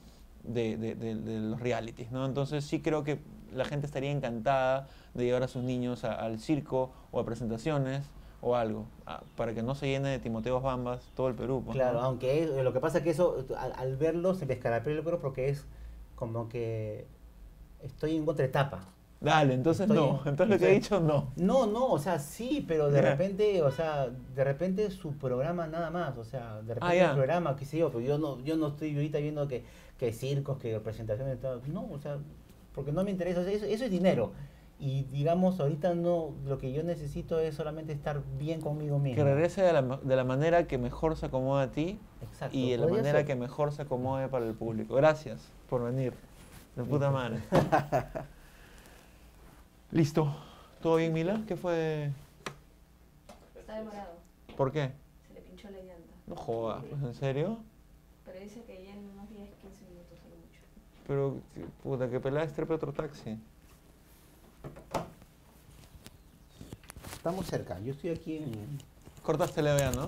de, de- de- de los realities, ¿no? Entonces sí creo que la gente estaría encantada de llevar a sus niños a- al circo o a presentaciones o algo, para que no se llene de Timoteos Bambas todo el Perú. pues, Claro, aunque es- lo que pasa es que eso, al, al verlo, se me escarapela el cuero porque es como que estoy en otra etapa. Dale, entonces Estoy no, en- entonces lo que he dicho no. No, no, o sea, sí, pero de Ya. repente, o sea, de repente su programa nada más, o sea, de repente Ah, ya. el programa, qué sé yo, pero yo no, yo no estoy ahorita viendo que, que circos, que presentaciones, todo, no, o sea, porque no me interesa, o sea, eso, eso es dinero. Y digamos, ahorita no, lo que yo necesito es solamente estar bien conmigo mismo. Que regrese de la, de la manera que mejor se acomode a ti Exacto. y de la manera ser. que mejor se acomode para el público. Gracias por venir. De puta madre. Listo. ¿Todo bien, Mila? ¿Qué fue? Está demorado, ¿Por qué? se le pinchó la llanta. No jodas, pues, ¿en serio? Pero dice que ya en unos 10, 15 minutos solo mucho. Pero, puta, que pelada estrepe otro taxi. Estamos cerca, yo estoy aquí en... Cortaste la vea, ¿no?